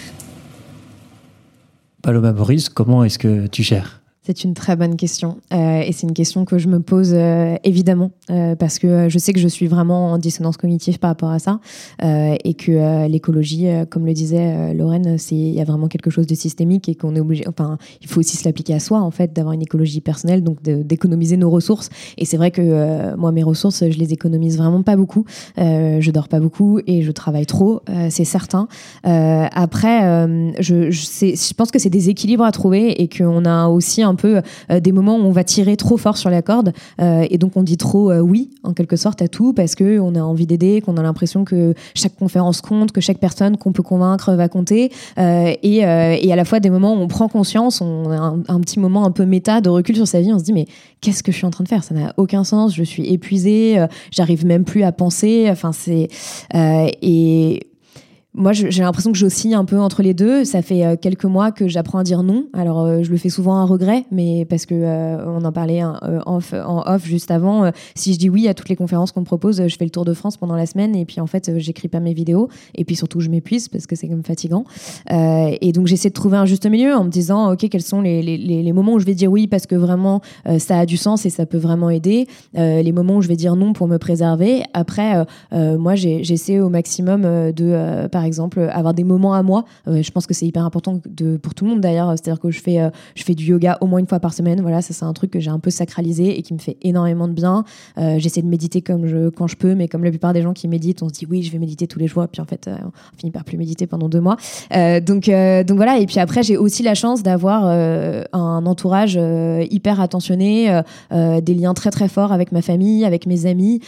Paloma Boris, comment est-ce que tu gères? C'est une très bonne question euh, et c'est une question que je me pose euh, évidemment euh, parce que je sais que je suis vraiment en dissonance cognitive par rapport à ça et que l'écologie, comme le disait Lorraine, c'est il y a vraiment quelque chose de systémique et qu'on est obligé. Enfin, il faut aussi se l'appliquer à soi en fait, d'avoir une écologie personnelle, donc d'économiser nos ressources. Et c'est vrai que moi, mes ressources, je les économise vraiment pas beaucoup. je dors pas beaucoup et je travaille trop, c'est certain. après, je, je, je pense que c'est des équilibres à trouver et qu'on a aussi un peu euh, des moments où on va tirer trop fort sur la corde. Euh, et donc on dit trop euh, oui en quelque sorte à tout parce que on a envie d'aider, qu'on a l'impression que chaque conférence compte, que chaque personne qu'on peut convaincre va compter. Et, et, à la fois des moments où on prend conscience, on a un, petit moment un peu méta de recul sur sa vie, on se dit mais qu'est-ce que je suis en train de faire? Ça n'a aucun sens, je suis épuisée, j'arrive même plus à penser. Enfin c'est et moi, j'ai l'impression que j'oscille un peu entre les deux. Ça fait euh, quelques mois que j'apprends à dire non. Alors, euh, je le fais souvent à regret, mais parce que euh, on en parlait en off, en off juste avant. si je dis oui à toutes les conférences qu'on me propose, je fais le tour de France pendant la semaine et puis en fait, j'écris pas mes vidéos et puis surtout, je m'épuise parce que c'est comme fatigant. et donc, j'essaie de trouver un juste milieu en me disant, ok, quels sont les, moments où je vais dire oui parce que vraiment ça a du sens et ça peut vraiment aider. les moments où je vais dire non pour me préserver. Après, moi, j'essaie au maximum de, par exemple, avoir des moments à moi. Euh, je pense que c'est hyper important de, pour tout le monde d'ailleurs. C'est-à-dire que je fais, euh, je fais du yoga au moins une fois par semaine. Voilà, ça c'est un truc que j'ai un peu sacralisé et qui me fait énormément de bien. Euh, j'essaie de méditer comme je, quand je peux, mais comme la plupart des gens qui méditent, on se dit oui, je vais méditer tous les jours, puis en fait, on finit par plus méditer pendant deux mois. donc, donc voilà. Et puis après, j'ai aussi la chance d'avoir un entourage hyper attentionné, des liens très très forts avec ma famille, avec mes amis,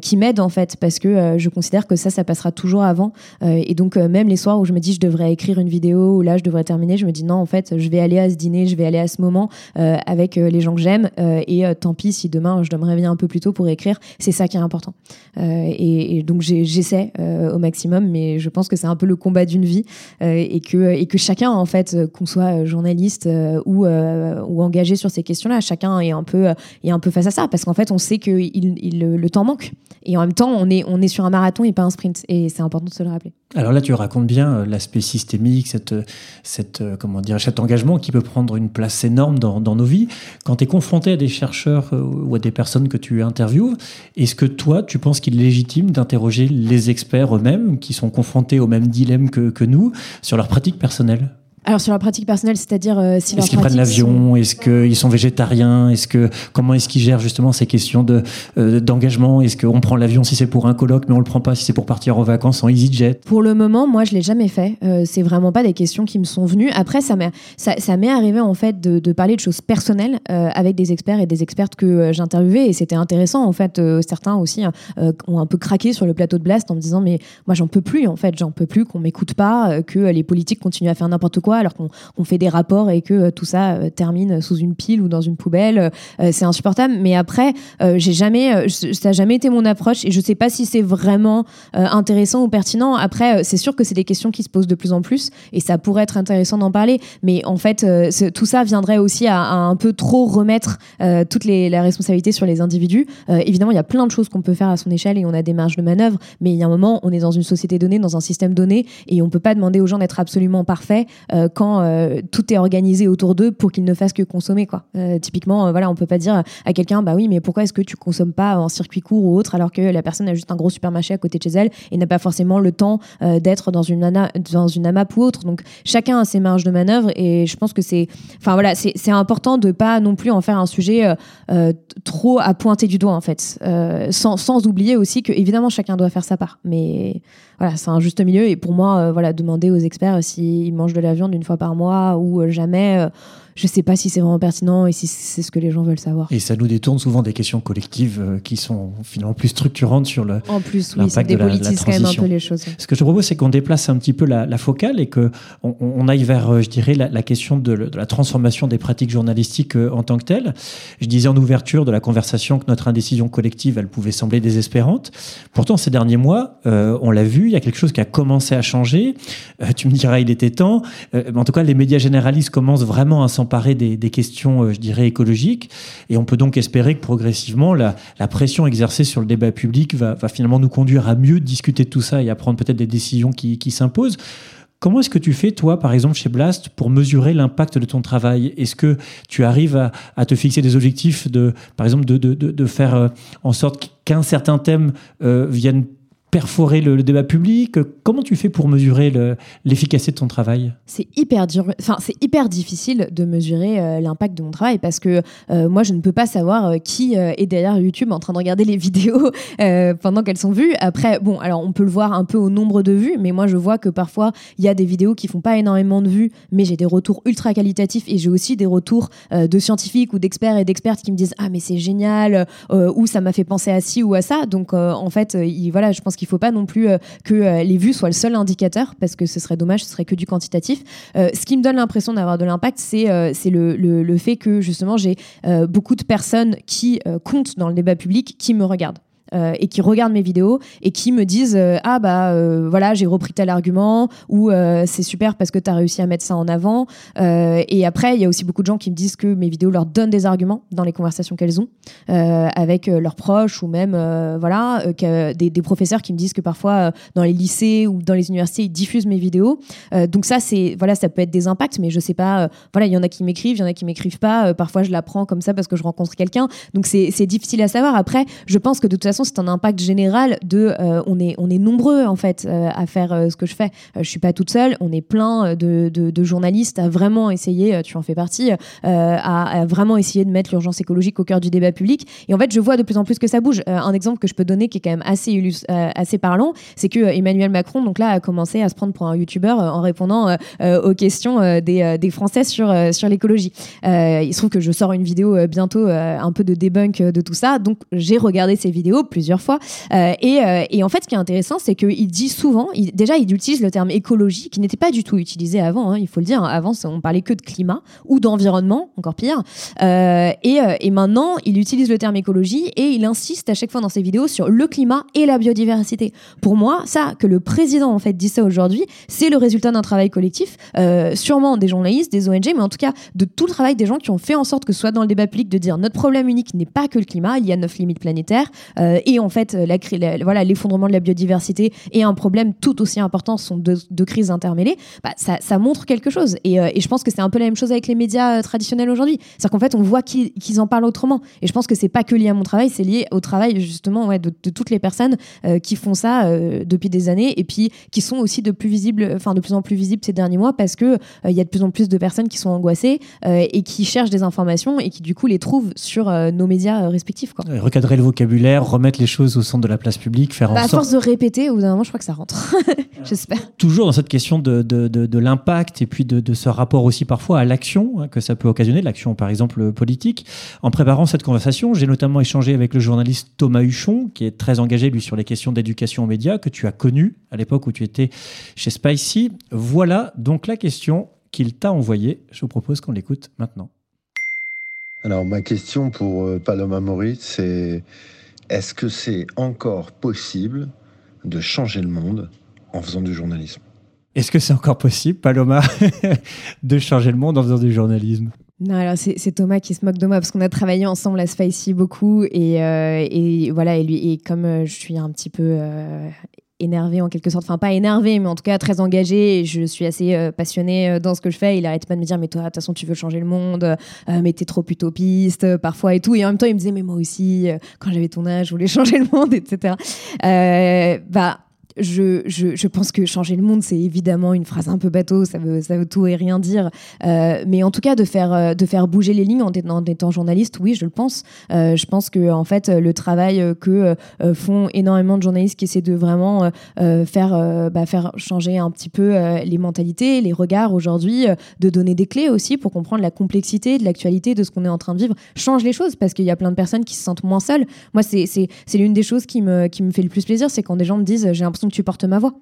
qui m'aident en fait, parce que je considère que ça, ça passera toujours avant. et donc donc euh, même les soirs où je me dis je devrais écrire une vidéo ou là je devrais terminer, je me dis non en fait je vais aller à ce dîner, je vais aller à ce moment euh, avec euh, les gens que j'aime et tant pis si demain je dois me réveiller un peu plus tôt pour écrire, c'est ça qui est important. Et, donc j'essaie au maximum, mais je pense que c'est un peu le combat d'une vie et que et que chacun en fait qu'on soit journaliste ou ou engagé sur ces questions-là, chacun est un peu est un peu face à ça parce qu'en fait on sait que il, le temps manque et en même temps on est on est sur un marathon et pas un sprint et c'est important de se le rappeler. Là, tu racontes bien euh, l'aspect systémique, cette, euh, dire, cet engagement qui peut prendre une place énorme dans, nos vies. Quand tu es confronté à des chercheurs euh, ou à des personnes que tu interviews, est-ce que toi, tu penses qu'il est légitime d'interroger les experts eux-mêmes qui sont confrontés au même dilemme que, nous sur leur pratique personnelle? Alors sur la pratique personnelle, c'est-à-dire euh, si Est-ce qu'ils prennent l'avion? Est-ce qu'ils sont végétariens? Est-ce que comment est-ce qu'ils gèrent justement ces questions de euh, d'engagement? Est-ce qu'on prend l'avion si c'est pour un colloque, mais on le prend pas si c'est pour partir en vacances en EasyJet? Pour le moment, moi, je l'ai jamais fait. Euh, c'est vraiment pas des questions qui me sont venues. Après, ça m'est ça, ça m'est arrivé en fait de, de, parler de choses personnelles euh, avec des experts et des expertes que euh, j'interviewais et c'était intéressant en fait. certains aussi hein, ont un peu craqué sur le plateau de Blast en me disant mais moi j'en peux plus en fait, j'en peux plus qu'on m'écoute pas, que les politiques continuent à faire n'importe quoi alors qu'on fait des rapports et que euh, tout ça euh, termine sous une pile ou dans une poubelle. Euh, c'est insupportable. Mais après, j'ai jamais, ça n'a jamais été mon approche et je sais pas si c'est vraiment intéressant ou pertinent. Après, c'est sûr que c'est des questions qui se posent de plus en plus et ça pourrait être intéressant d'en parler. Mais en fait, tout ça viendrait aussi à, un peu trop remettre toutes les la responsabilités sur les individus. évidemment, il y a plein de choses qu'on peut faire à son échelle et on a des marges de manœuvre. Mais il y a un moment, on est dans une société donnée, dans un système donné et on peut pas demander aux gens d'être absolument parfaits quand euh, tout est organisé autour d'eux pour qu'ils ne fassent que consommer. Quoi. Euh, typiquement, euh, voilà, on peut pas dire à quelqu'un, bah oui, mais pourquoi est-ce que tu consommes pas en circuit court ou autre alors que la personne a juste un gros supermarché à côté de chez elle et n'a pas forcément le temps d'être dans une dans une AMAP ou autre. Donc chacun a ses marges de manœuvre et je pense que c'est, enfin voilà, c'est important de pas non plus en faire un sujet trop à pointer du doigt en fait, sans, sans oublier aussi que évidemment chacun doit faire sa part, mais voilà, c'est un juste milieu. Et pour moi, voilà, demander aux experts s'ils mangent de la viande une fois par mois ou jamais, je sais pas si c'est vraiment pertinent et si c'est ce que les gens veulent savoir. Et ça nous détourne souvent des questions collectives euh, qui sont finalement plus structurantes sur le en plus oui, ça dépolitise quand même un peu les choses. Ce que je propose, c'est qu'on déplace un petit peu la, la focale et que on, aille vers, euh, je dirais, la, la question de, de, la transformation des pratiques journalistiques euh, en tant que telles. Je disais en ouverture de la conversation que notre indécision collective, elle pouvait sembler désespérante. Pourtant, ces derniers mois, euh, on l'a vu, il y a quelque chose qui a commencé à changer. tu me diras, il était temps. mais en tout cas, les médias généralistes commencent vraiment à s'en s'emparer des, questions, euh, je dirais, écologiques. Et on peut donc espérer que progressivement, la, pression exercée sur le débat public va, finalement nous conduire à mieux discuter de tout ça et à prendre peut-être des décisions qui, s'imposent. Comment est-ce que tu fais, toi, par exemple, chez Blast, pour mesurer l'impact de ton travail? Est-ce que tu arrives à, te fixer des objectifs, de, par exemple, de faire euh, en sorte qu'un certain thème euh, vienne perforer le, débat public? Comment tu fais pour mesurer l'efficacité de ton travail? C'est hyper dur, enfin c'est hyper difficile de mesurer euh, l'impact de mon travail parce que euh, moi je ne peux pas savoir euh, qui est derrière YouTube en train de regarder les vidéos pendant qu'elles sont vues. Après bon alors on peut le voir un peu au nombre de vues, mais moi je vois que parfois il y a des vidéos qui font pas énormément de vues, mais j'ai des retours ultra qualitatifs et j'ai aussi des retours de scientifiques ou d'experts et d'expertes qui me disent ah mais c'est génial ou ça m'a fait penser à ci ou à ça. Donc en fait il, voilà je pense qu'il faut pas non plus euh, que euh, les vues soient le seul indicateur, parce que ce serait dommage, ce serait que du quantitatif. Euh, ce qui me donne l'impression d'avoir de l'impact, c'est le, fait que justement j'ai beaucoup de personnes qui comptent dans le débat public qui me regardent. Euh, et qui regardent mes vidéos et qui me disent euh, ah bah euh, voilà j'ai repris tel argument ou c'est super parce que tu as réussi à mettre ça en avant. Et après il y a aussi beaucoup de gens qui me disent que mes vidéos leur donnent des arguments dans les conversations qu'elles ont avec leurs proches ou même voilà des, professeurs qui me disent que parfois dans les lycées ou dans les universités ils diffusent mes vidéos. Donc ça c'est voilà ça peut être des impacts mais je sais pas voilà il y en a qui m'écrivent il y en a qui m'écrivent pas. Parfois je l'apprends comme ça parce que je rencontre quelqu'un. Donc c'est difficile à savoir. Après je pense que de toute façon c'est un impact général de euh, on est on est nombreux en fait euh, à faire euh, ce que je fais. je suis pas toute seule, on est plein de, de, journalistes à vraiment essayer, tu en fais partie, à, vraiment essayer de mettre l'urgence écologique au cœur du débat public. Et en fait, je vois de plus en plus que ça bouge. un exemple que je peux donner qui est quand même assez assez parlant, c'est que Emmanuel Macron donc là a commencé à se prendre pour un youtubeur en répondant aux questions des, des Français sur sur l'écologie. il se trouve que je sors une vidéo bientôt un peu de debunk de tout ça, donc j'ai regardé ces vidéos plusieurs fois. Euh, et, euh, et, en fait, ce qui est intéressant, c'est qu'il dit souvent, déjà, il utilise le terme écologie qui n'était pas du tout utilisé avant, hein, il faut le dire. Avant, on parlait que de climat ou d'environnement, encore pire. Euh, et, et, maintenant, il utilise le terme écologie et il insiste à chaque fois dans ses vidéos sur le climat et la biodiversité. Pour moi, ça, que le président en fait dit ça aujourd'hui, c'est le résultat d'un travail collectif, sûrement des journalistes, des ONG, mais en tout cas de tout le travail des gens qui ont fait en sorte que ce soit dans le débat public de dire notre problème unique n'est pas que le climat, il y a neuf limites planétaires, et en fait voilà l'effondrement de la biodiversité et un problème tout aussi important sont deux, crises intermêlées, bah, ça, montre quelque chose. Et, et je pense que c'est un peu la même chose avec les médias traditionnels aujourd'hui. C'est-à-dire qu'en fait, on voit qu'ils en parlent autrement. Et je pense que c'est pas que lié à mon travail, c'est lié au travail justement de, toutes les personnes qui font ça depuis des années et puis qui sont aussi de plus visibles, enfin de plus en plus visibles ces derniers mois parce que il y a de plus en plus de personnes qui sont angoissées et qui cherchent des informations et qui du coup les trouvent sur nos médias respectifs. Recadrer le vocabulaire, remettre les choses au centre de la place publique, faire en bah, sorte. À force de répéter, au bout d'un moment, je crois que ça rentre. J'espère. Toujours dans cette question de, de, de, de l'impact et puis de, de, ce rapport aussi parfois à l'action hein, que ça peut occasionner, l'action par exemple politique. En préparant cette conversation, j'ai notamment échangé avec le journaliste Thomas Huchon, qui est très engagé lui sur les questions d'éducation aux médias, que tu as connu à l'époque où tu étais chez Spicy. Voilà donc la question qu'il t'a envoyée. Je vous propose qu'on l'écoute maintenant. Alors ma question pour euh, Paloma Moritz, c'est est-ce que c'est encore possible de changer le monde en faisant du journalisme? Est-ce que c'est encore possible, Paloma, de changer le monde en faisant du journalisme? Non, alors c'est Thomas qui se moque de moi parce qu'on a travaillé ensemble à Spicy beaucoup et, euh, et voilà et lui et comme euh, je suis un petit peu euh, énervé en quelque sorte, enfin pas énervé, mais en tout cas très engagé. Je suis assez euh, passionnée euh, dans ce que je fais. Il arrête pas de me dire, mais toi, de toute façon, tu veux changer le monde, euh, mais t'es trop utopiste parfois et tout. Et en même temps, il me disait, mais moi aussi, quand j'avais ton âge, je voulais changer le monde, etc. bah je, pense que changer le monde, c'est évidemment une phrase un peu bateau, ça veut, tout et rien dire. Euh, mais en tout cas, de faire, euh, de faire bouger les lignes en, étant journaliste, oui, je le pense. Euh, je pense que en fait, le travail que font énormément de journalistes qui essaient de vraiment faire, bah, faire changer un petit peu les mentalités, les regards aujourd'hui, de donner des clés aussi pour comprendre la complexité de l'actualité, de ce qu'on est en train de vivre, change les choses parce qu'il y a plein de personnes qui se sentent moins seules. Moi, c'est l'une des choses qui me, fait le plus plaisir, c'est quand des gens me disent que tu portes ma voix.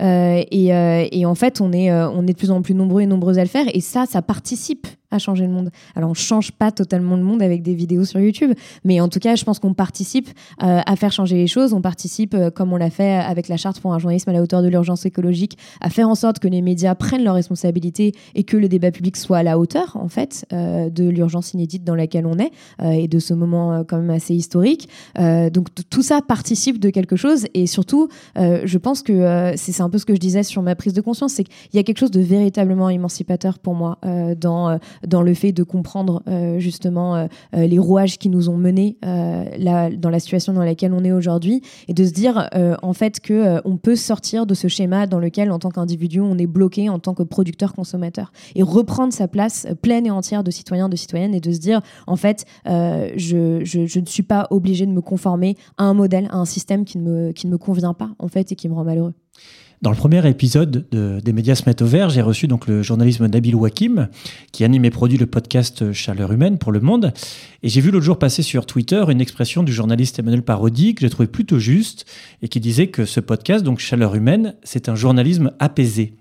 Euh, et, euh, et, en fait, on est, euh, on est de plus en plus nombreux et nombreuses à le faire. Et ça, ça participe à changer le monde. Alors, on change pas totalement le monde avec des vidéos sur YouTube, mais en tout cas, je pense qu'on participe à faire changer les choses. On participe, comme on l'a fait avec la charte pour un journalisme à la hauteur de l'urgence écologique, à faire en sorte que les médias prennent leurs responsabilités et que le débat public soit à la hauteur, en fait, de l'urgence inédite dans laquelle on est et de ce moment quand même assez historique. donc, tout ça participe de quelque chose et surtout, je pense que c'est un peu ce que je disais sur ma prise de conscience, c'est qu'il y a quelque chose de véritablement émancipateur pour moi dans dans le fait de comprendre euh, justement euh, euh, les rouages qui nous ont menés là, dans la situation dans laquelle on est aujourd'hui et de se dire en fait que on peut sortir de ce schéma dans lequel en tant qu'individu on est bloqué en tant que producteur consommateur et reprendre sa place pleine et entière de citoyen de citoyenne et de se dire en fait je, je, ne suis pas obligé de me conformer à un modèle à un système qui ne qui ne me convient pas en fait et qui me rend malheureux. Dans le premier épisode de, des médias se mettent au vert, j'ai reçu donc le journalisme Nabil Wakim, qui anime et produit le podcast Chaleur humaine pour Le Monde. Et j'ai vu l'autre jour passer sur Twitter une expression du journaliste Emmanuel Parodi que j'ai trouvé plutôt juste et qui disait que ce podcast, donc Chaleur humaine, c'est un journalisme apaisé.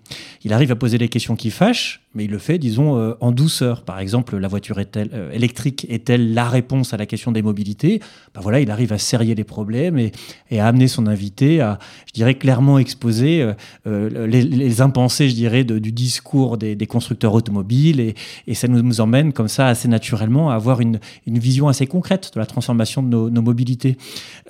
Il arrive à poser des questions qui fâchent, mais il le fait, disons, euh, en douceur. Par exemple, la voiture euh, électrique est-elle la réponse à la question des mobilités? Ben voilà, il arrive à serrer les problèmes et, à amener son invité à, je dirais, clairement exposer euh les, les, impensés, je dirais, du discours des, constructeurs automobiles et, ça nous, emmène comme ça assez naturellement à avoir une, vision assez concrète de la transformation de nos, nos mobilités.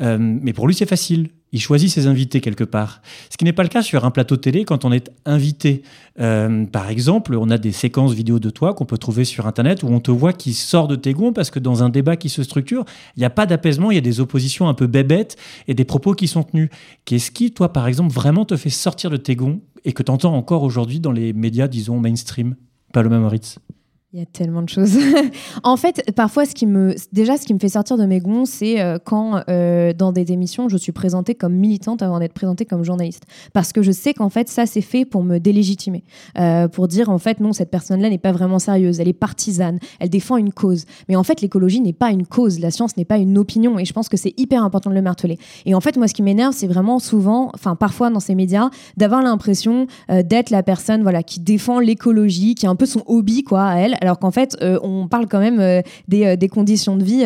Euh, mais pour lui, c'est facile il choisit ses invités quelque part. Ce qui n'est pas le cas sur un plateau télé quand on est invité. Euh, par exemple, on a des séquences vidéo de toi qu'on peut trouver sur Internet où on te voit qui sort de tes gonds parce que dans un débat qui se structure, il n'y a pas d'apaisement, il y a des oppositions un peu bébêtes et des propos qui sont tenus. Qu'est-ce qui, toi, par exemple, vraiment te fait sortir de tes gonds et que tu entends encore aujourd'hui dans les médias, disons, mainstream? Paloma Moritz il y a tellement de choses. en fait, parfois, ce qui me, déjà, ce qui me fait sortir de mes gonds, c'est euh, quand, euh, dans des émissions, je suis présentée comme militante avant d'être présentée comme journaliste. Parce que je sais qu'en fait, ça, c'est fait pour me délégitimer. Euh, pour dire, en fait, non, cette personne-là n'est pas vraiment sérieuse. Elle est partisane. Elle défend une cause. Mais en fait, l'écologie n'est pas une cause. La science n'est pas une opinion. Et je pense que c'est hyper important de le marteler. Et en fait, moi, ce qui m'énerve, c'est vraiment souvent, enfin, parfois dans ces médias, d'avoir l'impression d'être la personne, voilà, qui défend l'écologie, qui a un peu son hobby, quoi, à elle alors qu'en fait, on parle quand même des, des, conditions de vie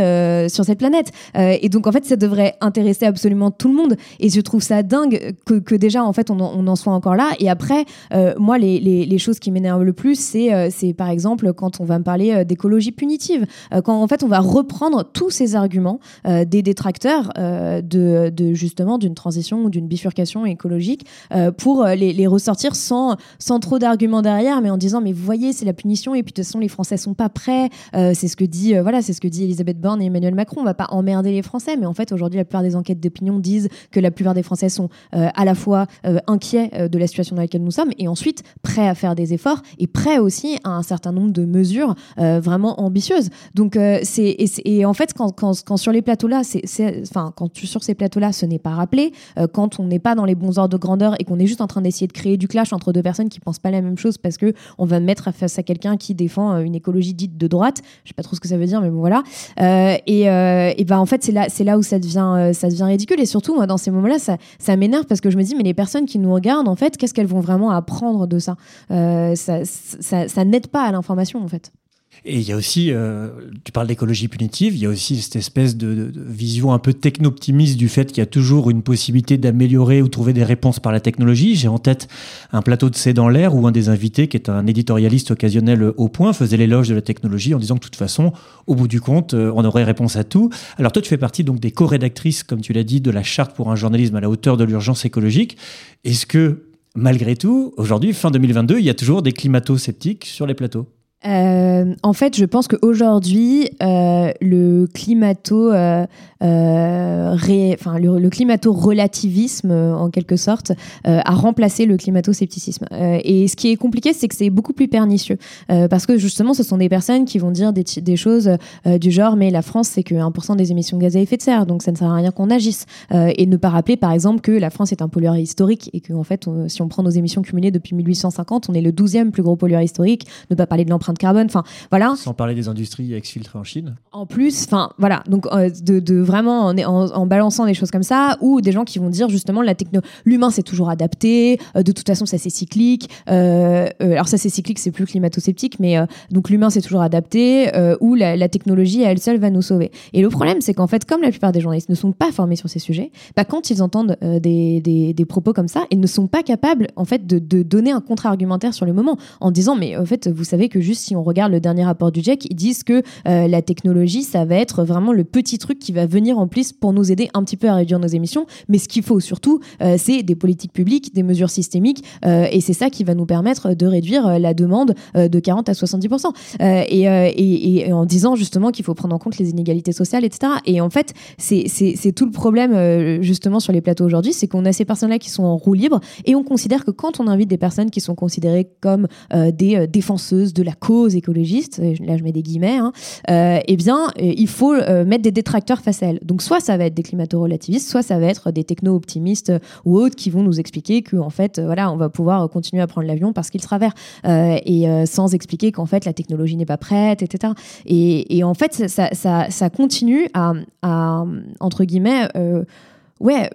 sur cette planète. et donc, en fait, ça devrait intéresser absolument tout le monde. Et je trouve ça dingue que, déjà, en fait, on en, soit encore là. Et après, moi, les, choses qui m'énervent le plus, c'est, par exemple quand on va me parler d'écologie punitive, quand en fait, on va reprendre tous ces arguments des détracteurs de, justement d'une transition ou d'une bifurcation écologique pour les, les ressortir sans, sans trop d'arguments derrière, mais en disant mais vous voyez c'est la punition et puis de toute façon les Français sont pas prêts. Euh, c'est ce que dit euh, voilà c'est ce que dit Elisabeth Borne et Emmanuel Macron. On va pas emmerder les Français, mais en fait aujourd'hui la plupart des enquêtes d'opinion disent que la plupart des Français sont euh, à la fois inquiets de la situation dans laquelle nous sommes et ensuite prêts à faire des efforts et prêts aussi à un certain nombre de mesures vraiment ambitieuses. Donc c'est et, en fait quand, quand, quand sur les plateaux là enfin quand tu sur ces plateaux là ce n'est pas rappelé quand on n'est pas dans les bons ordres de grandeur et qu'on est juste en train d'essayer de créer du clash entre deux personnes qui pensent pas la même chose parce que on va mettre face à quelqu'un qui défend euh, une écologie dite de droite. Je sais pas trop ce que ça veut dire, mais bon voilà. Euh, et, euh, ben en fait c'est là c'est là où ça devient ça devient ridicule. Et surtout moi dans ces moments-là ça ça m'énerve parce que je me dis mais les personnes qui nous regardent en fait qu'est-ce qu'elles vont vraiment apprendre de ça? Ça, ça, ça n'aide pas à l'information en fait. Et il y a aussi, euh, tu parles d'écologie punitive, il y a aussi cette espèce de, vision un peu techno-optimiste du fait qu'il y a toujours une possibilité d'améliorer ou trouver des réponses par la technologie. J'ai en tête un plateau de C'est dans l'air où un des invités, qui est un éditorialiste occasionnel au point, faisait l'éloge de la technologie en disant que de toute façon, au bout du compte, euh, on aurait réponse à tout. Alors toi, tu fais partie donc des co-rédactrices, comme tu l'as dit, de la charte pour un journalisme à la hauteur de l'urgence écologique. Est-ce que, malgré tout, aujourd'hui, fin 2022, il y a toujours des climato-sceptiques sur les plateaux? Euh, en fait, je pense qu'aujourd'hui, euh, le climato, euh, euh enfin le, climato relativisme en quelque sorte, a remplacé le climato scepticisme. et ce qui est compliqué, c'est que c'est beaucoup plus pernicieux parce que justement, ce sont des personnes qui vont dire des, des choses du genre, mais la France, c'est que 1% des émissions de gaz à effet de serre, donc ça ne sert à rien qu'on agisse. et ne pas rappeler, par exemple, que la France est un pollueur historique et que en fait, si on prend nos émissions cumulées depuis 1850, on est le 12e plus gros pollueur historique. Ne pas parler de l'empreinte de carbone. Enfin, voilà. Sans parler des industries exfiltrées en Chine. En plus, enfin, voilà. Donc, euh, de, vraiment en, en, balançant des choses comme ça, ou des gens qui vont dire justement la techno, l'humain s'est toujours adapté. Euh, de toute façon, ça c'est cyclique. Euh, alors ça c'est cyclique, c'est plus climato-sceptique, mais donc l'humain s'est toujours adapté. ou la, technologie à elle seule va nous sauver. Et le problème, c'est qu'en fait, comme la plupart des journalistes ne sont pas formés sur ces sujets, bah, quand ils entendent des, des, des, propos comme ça, ils ne sont pas capables en fait de, de donner un contre-argumentaire sur le moment en disant mais en fait vous savez que juste si on regarde le dernier rapport du GIEC, ils disent que euh, la technologie, ça va être vraiment le petit truc qui va venir en plus pour nous aider un petit peu à réduire nos émissions. Mais ce qu'il faut surtout, euh, c'est des politiques publiques, des mesures systémiques, euh, et c'est ça qui va nous permettre de réduire la demande de 40 à 70%. Et, et, en disant justement qu'il faut prendre en compte les inégalités sociales, etc. Et en fait, c'est tout le problème justement sur les plateaux aujourd'hui, c'est qu'on a ces personnes-là qui sont en roue libre, et on considère que quand on invite des personnes qui sont considérées comme des défenseuses de la cause là je mets des guillemets, hein, euh, eh bien, euh, il faut euh, mettre des détracteurs face à elle. Donc, soit ça va être des climato-relativistes, soit ça va être des techno-optimistes ou autres qui vont nous expliquer qu'en fait, voilà, on va pouvoir continuer à prendre l'avion parce qu'il travers et sans expliquer qu'en fait, la technologie n'est pas prête, etc. Et, en fait, ça, continue à, entre guillemets, ouais,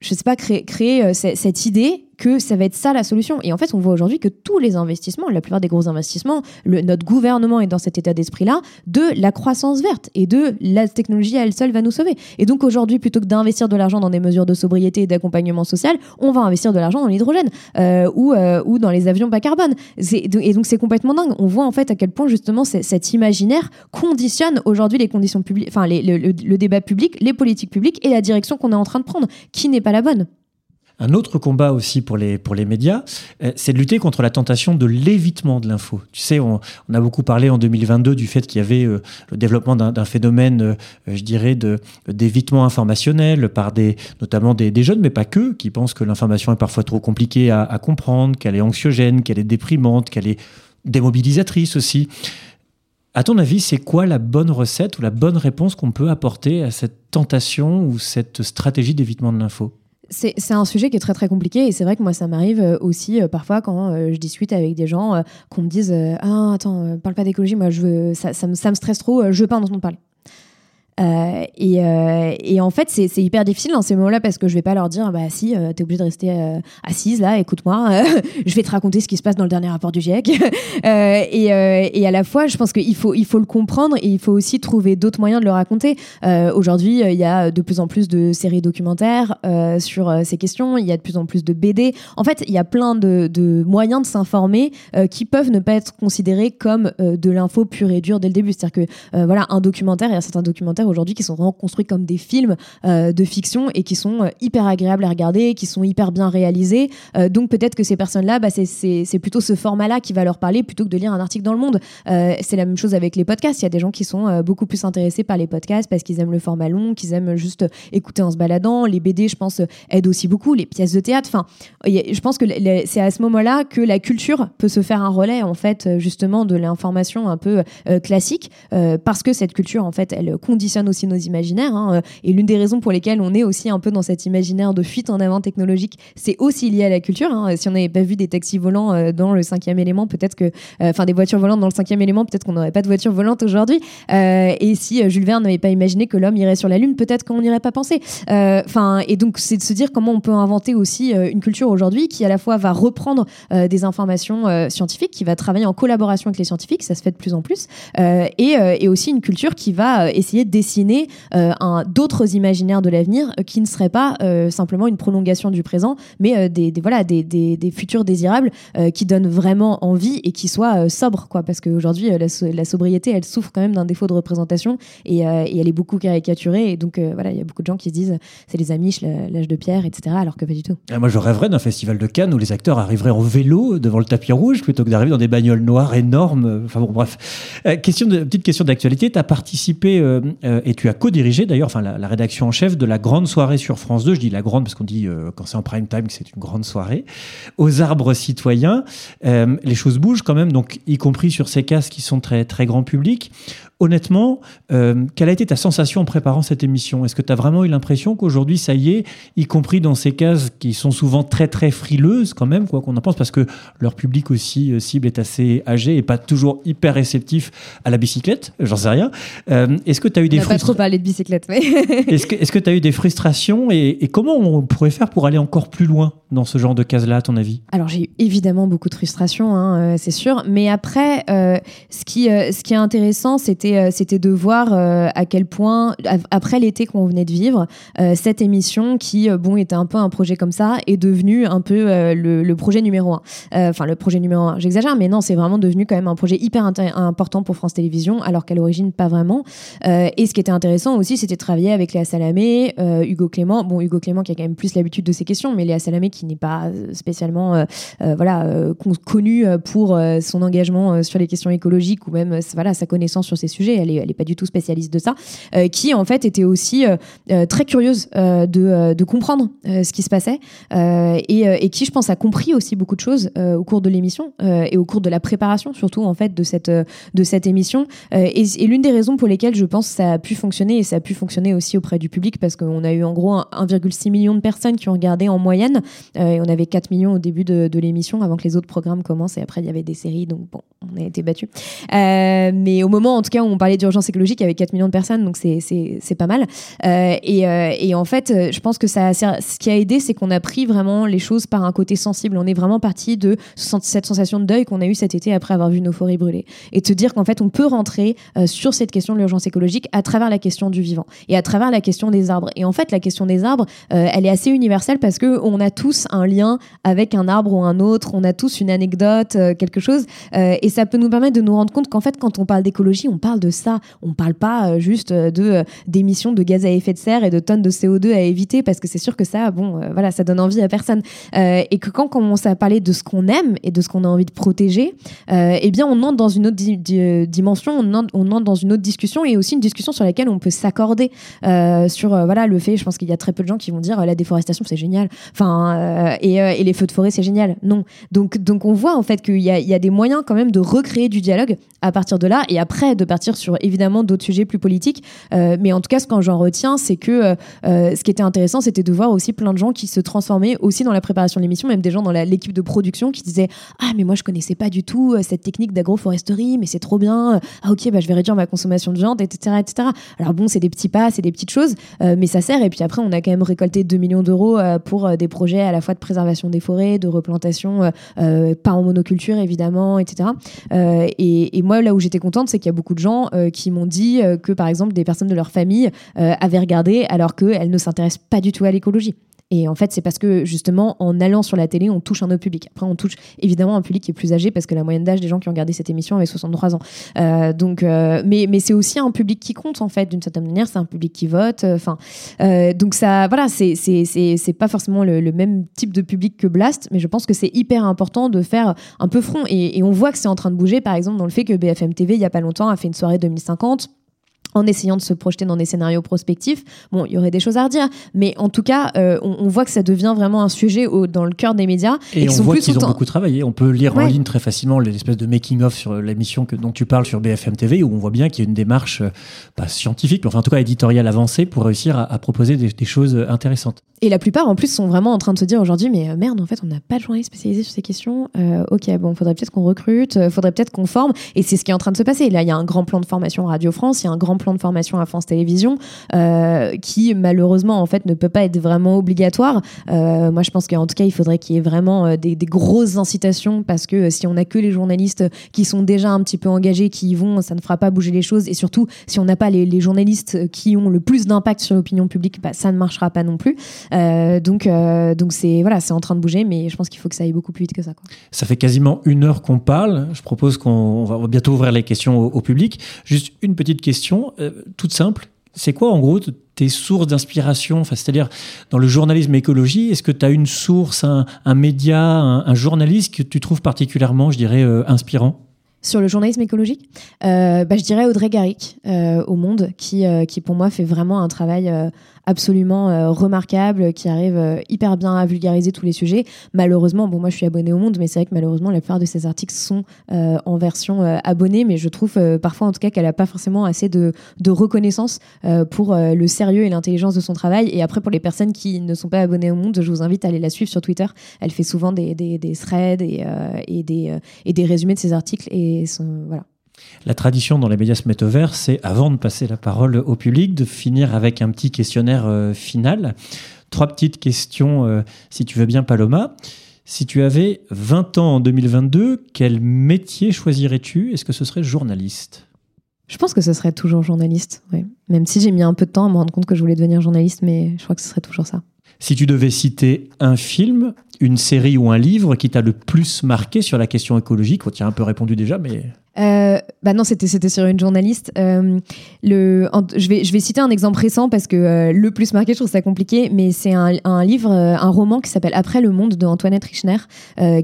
je sais pas, créer cette idée que ça va être ça la solution. Et en fait, on voit aujourd'hui que tous les investissements, la plupart des gros investissements, le, notre gouvernement est dans cet état d'esprit-là de la croissance verte et de la technologie à elle seule va nous sauver. Et donc aujourd'hui, plutôt que d'investir de l'argent dans des mesures de sobriété et d'accompagnement social, on va investir de l'argent dans l'hydrogène euh, ou, euh, ou dans les avions bas carbone. Et donc c'est complètement dingue. On voit en fait à quel point justement cet imaginaire conditionne aujourd'hui les conditions publiques, enfin le débat public, les politiques publiques et la direction qu'on est en train de prendre, qui n'est pas la bonne. Un autre combat aussi pour les, pour les médias, euh, c'est de lutter contre la tentation de l'évitement de l'info. Tu sais, on, a beaucoup parlé en 2022 du fait qu'il y avait euh, le développement d'un phénomène, euh, je dirais, d'évitement informationnel par des, notamment des, jeunes, mais pas que, qui pensent que l'information est parfois trop compliquée à, à comprendre, qu'elle est anxiogène, qu'elle est déprimante, qu'elle est démobilisatrice aussi. À ton avis, c'est quoi la bonne recette ou la bonne réponse qu'on peut apporter à cette tentation ou cette stratégie d'évitement de l'info? C'est un sujet qui est très très compliqué et c'est vrai que moi ça m'arrive euh, aussi euh, parfois quand euh, je discute avec des gens qu'on me dise ah attends parle pas d'écologie moi je veux ça, ça, me, ça, me, stresse trop je veux pas en entendre parler Euh, et, euh, et, en fait, c'est hyper difficile dans ces moments-là parce que je vais pas leur dire, bah si, t'es obligé de rester assise là, écoute-moi, je vais te raconter ce qui se passe dans le dernier rapport du GIEC. et, et, à la fois, je pense qu'il faut, il faut le comprendre et il faut aussi trouver d'autres moyens de le raconter. Aujourd'hui, il y a de plus en plus de séries documentaires sur ces questions, il y a de plus en plus de BD. En fait, il y a plein de, de moyens de s'informer qui peuvent ne pas être considérés comme de l'info pure et dure dès le début. C'est-à-dire que voilà, un documentaire, il y a certains documentaires aujourd'hui qui sont vraiment construits comme des films euh, de fiction et qui sont euh, hyper agréables à regarder, qui sont hyper bien réalisés. Euh, donc peut-être que ces personnes-là, bah, c'est plutôt ce format-là qui va leur parler plutôt que de lire un article dans le monde. c'est la même chose avec les podcasts. Il y a des gens qui sont beaucoup plus intéressés par les podcasts parce qu'ils aiment le format long, qu'ils aiment juste écouter en se baladant. Les BD, je pense, aident aussi beaucoup. Les pièces de théâtre. Enfin, je pense que c'est à ce moment-là que la culture peut se faire un relais, en fait, justement, de l'information un peu classique, parce que cette culture, en fait, elle conditionne aussi nos imaginaires. Hein, euh, et l'une des raisons pour lesquelles on est aussi un peu dans cet imaginaire de fuite en avant technologique, c'est aussi lié à la culture. Hein. Si on n'avait pas vu des taxis volants euh, dans le cinquième élément, peut-être que, euh, enfin, des voitures volantes dans le cinquième élément, peut-être qu'on n'aurait pas de voitures volantes aujourd'hui. et si Jules Verne n'avait pas imaginé que l'homme irait sur la Lune, peut-être qu'on n'y aurait pas pensé. Enfin, et donc, c'est de se dire comment on peut inventer aussi une culture aujourd'hui qui, à la fois, va reprendre des informations scientifiques, qui va travailler en collaboration avec les scientifiques, ça se fait de plus en plus, et, et aussi une culture qui va essayer de dessiner euh, d'autres imaginaires de l'avenir euh, qui ne seraient pas euh, simplement une prolongation du présent, mais des, voilà, des, des, futurs désirables qui donnent vraiment envie et qui soient sobres. Quoi, parce qu'aujourd'hui, la, sobriété, elle souffre quand même d'un défaut de représentation et, elle est beaucoup caricaturée. Et donc, voilà, il y a beaucoup de gens qui se disent c'est les Amish, l'âge de pierre, etc., alors que pas du tout. Ah, moi, je rêverais d'un festival de Cannes où les acteurs arriveraient en vélo devant le tapis rouge plutôt que d'arriver dans des bagnoles noires énormes. Enfin bon, bref. question petite question d'actualité. Tu as participé et tu as co-dirigé d'ailleurs, la, rédaction en chef de la grande soirée sur France 2. Je dis la grande parce qu'on dit euh, quand c'est en prime time que c'est une grande soirée. Aux arbres citoyens, euh, les choses bougent quand même, y compris sur ces cases qui sont très très grand public. Honnêtement, euh, quelle a été ta sensation en préparant cette émission? Est-ce que tu as vraiment eu l'impression qu'aujourd'hui, ça y est, y compris dans ces cases qui sont souvent très très frileuses quand même, quoi qu'on en pense, parce que leur public aussi euh, cible est assez âgé et pas toujours hyper réceptif à la bicyclette, j'en sais rien. Euh, est-ce que tu as eu des frustrations pas trop parlé de bicyclette, mais... est-ce que tu as eu des frustrations et, comment on pourrait faire pour aller encore plus loin dans ce genre de cases-là, à ton avis? Alors j'ai eu évidemment beaucoup de frustrations, hein, c'est sûr, mais après, ce, qui, ce qui est intéressant, c'était euh, c'était de voir euh, à quel point, après l'été qu'on venait de vivre, euh, cette émission qui, bon, était un peu un projet comme ça, est devenue un peu le, projet numéro un. Enfin, le projet numéro un, j'exagère, mais non, c'est vraiment devenu quand même un projet hyper important pour France Télévisions, alors qu'à l'origine, pas vraiment. et ce qui était intéressant aussi, c'était de travailler avec Léa Salamé, Hugo Clément. Bon, Hugo Clément qui a quand même plus l'habitude de ces questions, mais Léa Salamé qui n'est pas spécialement voilà, connu pour son engagement sur les questions écologiques ou même voilà, sa connaissance sur ces sujets elle est, pas du tout spécialiste de ça, euh, qui en fait était aussi euh, euh, très curieuse de, comprendre ce qui se passait et, qui, je pense, a compris aussi beaucoup de choses au cours de l'émission et au cours de la préparation surtout en fait de cette, émission. et, l'une des raisons pour lesquelles je pense que ça a pu fonctionner et ça a pu fonctionner aussi auprès du public parce qu'on a eu en gros 1,6 million de personnes qui ont regardé en moyenne et on avait 4 millions au début de, de l'émission avant que les autres programmes commencent et après il y avait des séries donc bon on a été battus. mais au moment en tout cas on parlait d'urgence écologique avec 4 millions de personnes, donc c'est pas mal. Euh, et, euh, et, en fait, euh, je pense que ça, ce qui a aidé, c'est qu'on a pris vraiment les choses par un côté sensible. On est vraiment parti de cette sensation de deuil qu'on a eu cet été après avoir vu nos forêts brûler. Et de se dire qu'en fait, on peut rentrer sur cette question de l'urgence écologique à travers la question du vivant et à travers la question des arbres. Et en fait, la question des arbres, elle est assez universelle parce que on a tous un lien avec un arbre ou un autre, on a tous une anecdote, quelque chose. et ça peut nous permettre de nous rendre compte qu'en fait, quand on parle d'écologie, on parle de ça. On ne parle pas euh, juste euh, de euh, d'émissions de gaz à effet de serre et de tonnes de CO2 à éviter parce que c'est sûr que ça, bon, voilà, ça donne envie à personne. et que quand on commence à parler de ce qu'on aime et de ce qu'on a envie de protéger, eh bien, on entre dans une autre dimension, on entre, dans une autre discussion et aussi une discussion sur laquelle on peut s'accorder sur voilà le fait. Je pense qu'il y a très peu de gens qui vont dire la déforestation c'est génial, enfin et, les feux de forêt c'est génial. Non, donc donc on voit en fait qu'il y a, y a des moyens quand même de recréer du dialogue à partir de là et après de partir sur évidemment d'autres sujets plus politiques. Euh, mais en tout cas, ce que j'en retiens, c'est que euh, euh, ce qui était intéressant, c'était de voir aussi plein de gens qui se transformaient aussi dans la préparation de l'émission, même des gens dans l'équipe de production qui disaient Ah, mais moi, je connaissais pas du tout cette technique d'agroforesterie, mais c'est trop bien. Ah, ok, bah, je vais réduire ma consommation de viande, etc. etc. Alors bon, c'est des petits pas, c'est des petites choses, mais ça sert. Et puis après, on a quand même récolté 2 millions d'euros pour des projets à la fois de préservation des forêts, de replantation, pas en monoculture évidemment, etc. Et, et, moi, là où j'étais contente, c'est qu'il y a beaucoup de gens qui m'ont dit que par exemple des personnes de leur famille avaient regardé alors qu'elles ne s'intéressent pas du tout à l'écologie. Et en fait, c'est parce que justement, en allant sur la télé, on touche un autre public. Après, on touche évidemment un public qui est plus âgé parce que la moyenne d'âge des gens qui ont regardé cette émission avait 63 ans. Euh, donc, euh, mais, mais c'est aussi un public qui compte en fait, d'une certaine manière. C'est un public qui vote. Euh, enfin, donc ça, voilà, c'est c'est pas forcément le, même type de public que Blast, mais je pense que c'est hyper important de faire un peu front. Et, et on voit que c'est en train de bouger, par exemple, dans le fait que BFM TV, il y a pas longtemps, a fait une soirée 2050 en essayant de se projeter dans des scénarios prospectifs. Bon, il y aurait des choses à redire, mais en tout cas, euh, on, voit que ça devient vraiment un sujet au, dans le cœur des médias. Et, on voit qu'ils ont beaucoup travaillé. On peut lire en ligne très facilement l'espèce de making-of sur l'émission dont tu parles sur BFM TV, où on voit bien qu'il y a une démarche, euh, pas scientifique, mais enfin en tout cas éditoriale avancée pour réussir à, proposer des, choses intéressantes. Et la plupart, en plus, sont vraiment en train de se dire aujourd'hui, mais euh, merde, en fait, on n'a pas de journaliste spécialisé sur ces questions. ok, bon, faudrait peut-être qu'on recrute, faudrait peut-être qu'on forme. Et c'est ce qui est en train de se passer. Là, il y a un grand plan de formation Radio France, il y a un grand plan de formation à France Télévisions, euh, qui malheureusement en fait ne peut pas être vraiment obligatoire. Euh, moi, je pense qu'en tout cas, il faudrait qu'il y ait vraiment euh, des, grosses incitations parce que si on n'a que les journalistes qui sont déjà un petit peu engagés, qui y vont, ça ne fera pas bouger les choses. Et surtout, si on n'a pas les, journalistes qui ont le plus d'impact sur l'opinion publique, bah, ça ne marchera pas non plus. donc, donc c'est voilà, c'est en train de bouger, mais je pense qu'il faut que ça aille beaucoup plus vite que ça. Ça fait quasiment une heure qu'on parle. Je propose qu'on va bientôt ouvrir les questions au, public. Juste une petite question, toute simple. C'est quoi en gros tes sources d'inspiration? Enfin, C'est-à-dire dans le journalisme écologie, est-ce que tu as une source, un, média, un, journaliste que tu trouves particulièrement, je dirais, euh, inspirant? Sur le journalisme écologique, euh, bah, je dirais Audrey Garrick euh, au Monde, qui, qui pour moi fait vraiment un travail absolument euh, remarquable, qui arrive euh, hyper bien à vulgariser tous les sujets. Malheureusement, bon, moi je suis abonnée au Monde, mais c'est vrai que malheureusement, la plupart de ces articles sont euh, en version abonnée, mais je trouve parfois en tout cas qu'elle n'a pas forcément assez de, reconnaissance pour le sérieux et l'intelligence de son travail. Et après, pour les personnes qui ne sont pas abonnées au Monde, je vous invite à aller la suivre sur Twitter. Elle fait souvent des, threads et des résumés de ses articles. Et voilà. La tradition dans les médias se met au vert, c'est, avant de passer la parole au public, de finir avec un petit questionnaire euh, final. Trois petites questions, euh, si tu veux bien, Paloma. Si tu avais 20 ans en 2022, quel métier choisirais-tu? Est-ce que ce serait journaliste? Je pense que ce serait toujours journaliste, oui. Même si j'ai mis un peu de temps à me rendre compte que je voulais devenir journaliste, mais je crois que ce serait toujours ça. Si tu devais citer un film, une série ou un livre qui t'a le plus marqué sur la question écologique, on t'a un peu répondu déjà, mais euh, bah non, c'était c'était sur une journaliste. Euh, le, je vais je vais citer un exemple récent parce que euh, le plus marqué, je trouve ça compliqué, mais c'est un, un, livre, euh, un roman qui s'appelle Après le monde de Antoinette Richner,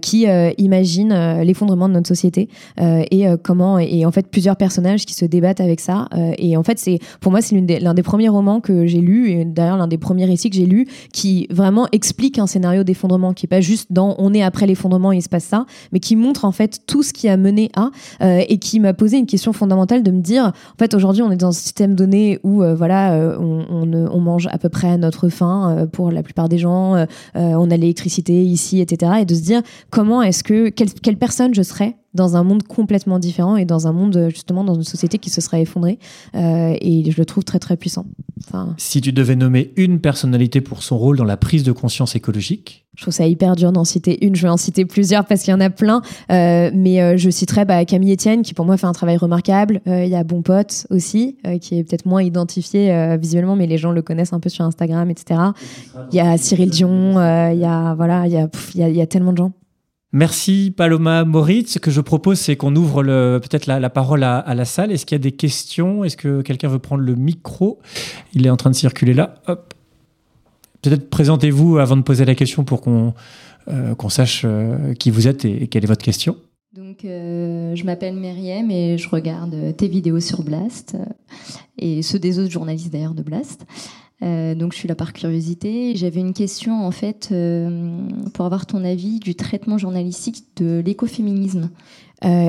qui imagine l'effondrement de notre société et comment et en fait plusieurs personnages qui se débattent avec ça. et en fait, c'est pour moi c'est l'un des, des, premiers romans que j'ai lu et d'ailleurs l'un des premiers récits que j'ai lu qui vraiment explique un scénario d'effondrement qui est pas juste dans on est après l'effondrement il se passe ça, mais qui montre en fait tout ce qui a mené à et qui m'a posé une question fondamentale de me dire, en fait, aujourd'hui, on est dans un système donné où, euh, voilà, euh, on, mange à peu près à notre faim euh, pour la plupart des gens, on a l'électricité ici, etc. Et de se dire, comment est-ce que, quelle personne je serais dans un monde complètement différent et dans un monde justement dans une société qui se serait effondrée euh, et je le trouve très très puissant. Enfin, si tu devais nommer une personnalité pour son rôle dans la prise de conscience écologique? Je trouve ça hyper dur d'en citer une, je vais en citer plusieurs parce qu'il y en a plein, euh, mais euh, je citerai bah, Camille Etienne qui pour moi fait un travail remarquable. Il y a Bon Pote aussi qui est peut-être moins identifié visuellement mais les gens le connaissent un peu sur Instagram, etc. Il y a Cyril Dion, il y a voilà, il y a, il y a tellement de gens. Merci Paloma Moritz. Ce que je propose, c'est qu'on ouvre peut-être la, parole à, la salle. Est-ce qu'il y a des questions? Est-ce que quelqu'un veut prendre le micro? Il est en train de circuler là. Peut-être présentez-vous avant de poser la question pour qu'on euh, sache euh, qui vous êtes et, quelle est votre question. Donc, euh, je m'appelle Myriam et je regarde tes vidéos sur Blast et ceux des autres journalistes d'ailleurs de Blast. Euh, donc je suis là par curiosité. J'avais une question en fait euh, pour avoir ton avis du traitement journalistique de l'écoféminisme.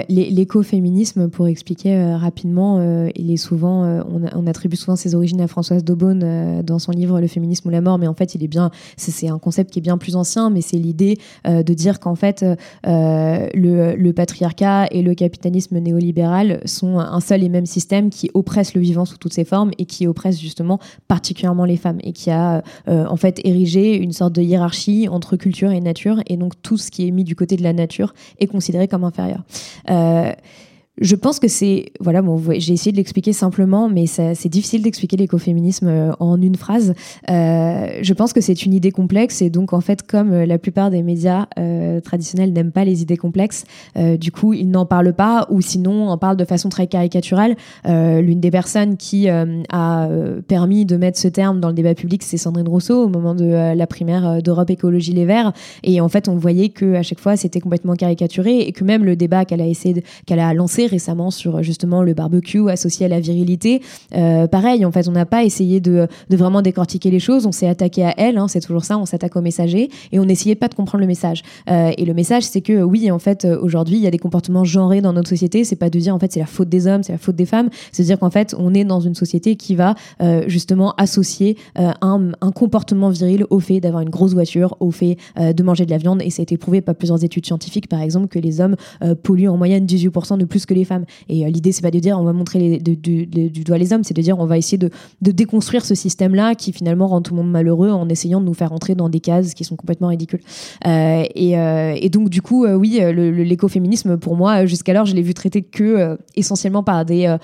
L'écoféminisme, pour expliquer rapidement, il est souvent, on, attribue souvent ses origines à Françoise Daubonne dans son livre Le féminisme ou la mort, mais en fait, il est bien, c'est un concept qui est bien plus ancien, mais c'est l'idée de dire qu'en fait, le, le patriarcat et le capitalisme néolibéral sont un seul et même système qui oppresse le vivant sous toutes ses formes et qui oppresse justement particulièrement les femmes et qui a euh, en fait érigé une sorte de hiérarchie entre culture et nature et donc tout ce qui est mis du côté de la nature est considéré comme inférieur. Euh, je pense que c'est voilà bon j'ai essayé de l'expliquer simplement mais c'est difficile d'expliquer l'écoféminisme euh, en une phrase. Euh, je pense que c'est une idée complexe et donc en fait comme euh, la plupart des médias euh, traditionnels n'aiment pas les idées complexes euh, du coup ils n'en parlent pas ou sinon en parlent de façon très caricaturale. L'une des personnes qui a permis de mettre ce terme dans le débat public c'est Sandrine Rousseau au moment de la primaire d'Europe Écologie Les Verts et en fait on voyait que à chaque fois c'était complètement caricaturé et que même le débat qu'elle a essayé qu'elle a lancé récemment sur justement le barbecue associé à la virilité. Euh, pareil, en fait, on n'a pas essayé de, vraiment décortiquer les choses, on s'est attaqué à elle, hein, c'est toujours ça, on s'attaque au messager et on n'essayait pas de comprendre le message. Euh, et le message, c'est que oui, en fait, aujourd'hui, il y a des comportements genrés dans notre société. C'est pas de dire en fait c'est la faute des hommes, c'est la faute des femmes. C'est de dire qu'en fait, on est dans une société qui va euh, justement associer euh, un, un, comportement viril au fait d'avoir une grosse voiture, au fait euh, de manger de la viande. Et ça a été prouvé par plusieurs études scientifiques, par exemple, que les hommes euh, polluent en moyenne 18% de plus que les femmes. Et euh, l'idée, c'est pas de dire on va montrer du doigt les hommes, c'est de dire on va essayer de, déconstruire ce système-là qui finalement rend tout le monde malheureux en essayant de nous faire entrer dans des cases qui sont complètement ridicules. Euh, et, euh, et, donc, du coup, oui, l'écoféminisme, pour moi, jusqu'alors, je l'ai vu traité que essentiellement par des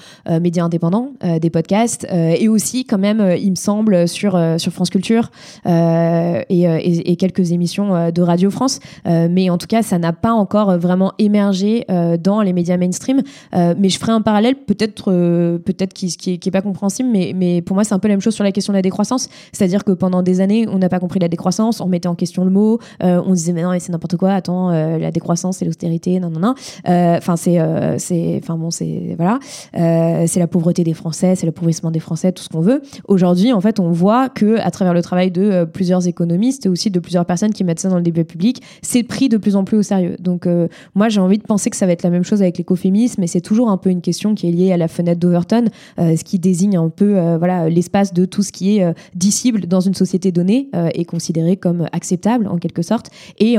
médias indépendants, des podcasts, et aussi, quand même, il me semble, sur, France Culture et, quelques émissions de Radio France. mais en tout cas, ça n'a pas encore vraiment émergé dans les médias mainstream. Euh, mais je ferai un parallèle peut-être euh, peut-être qui, qui, est pas compréhensible, mais, pour moi c'est un peu la même chose sur la question de la décroissance. C'est-à-dire que pendant des années on n'a pas compris la décroissance, on mettait en question le mot, euh, on disait mais non mais c'est n'importe quoi, attends la décroissance c'est l'austérité, non non non. Enfin c'est c'est enfin bon c'est voilà c'est la pauvreté des Français, c'est l'appauvrissement des Français, tout ce qu'on veut. Aujourd'hui en fait on voit que à travers le travail de plusieurs économistes et aussi de plusieurs personnes qui mettent ça dans le débat public, c'est pris de plus en plus au sérieux. Donc moi j'ai envie de penser que ça va être la même chose avec l'écoféminisme, mais c'est toujours un peu une question qui est liée à la fenêtre d'Overton, euh, ce qui désigne un peu euh, voilà l'espace de tout ce qui est euh, dissible dans une société donnée est considéré comme acceptable en quelque sorte. Et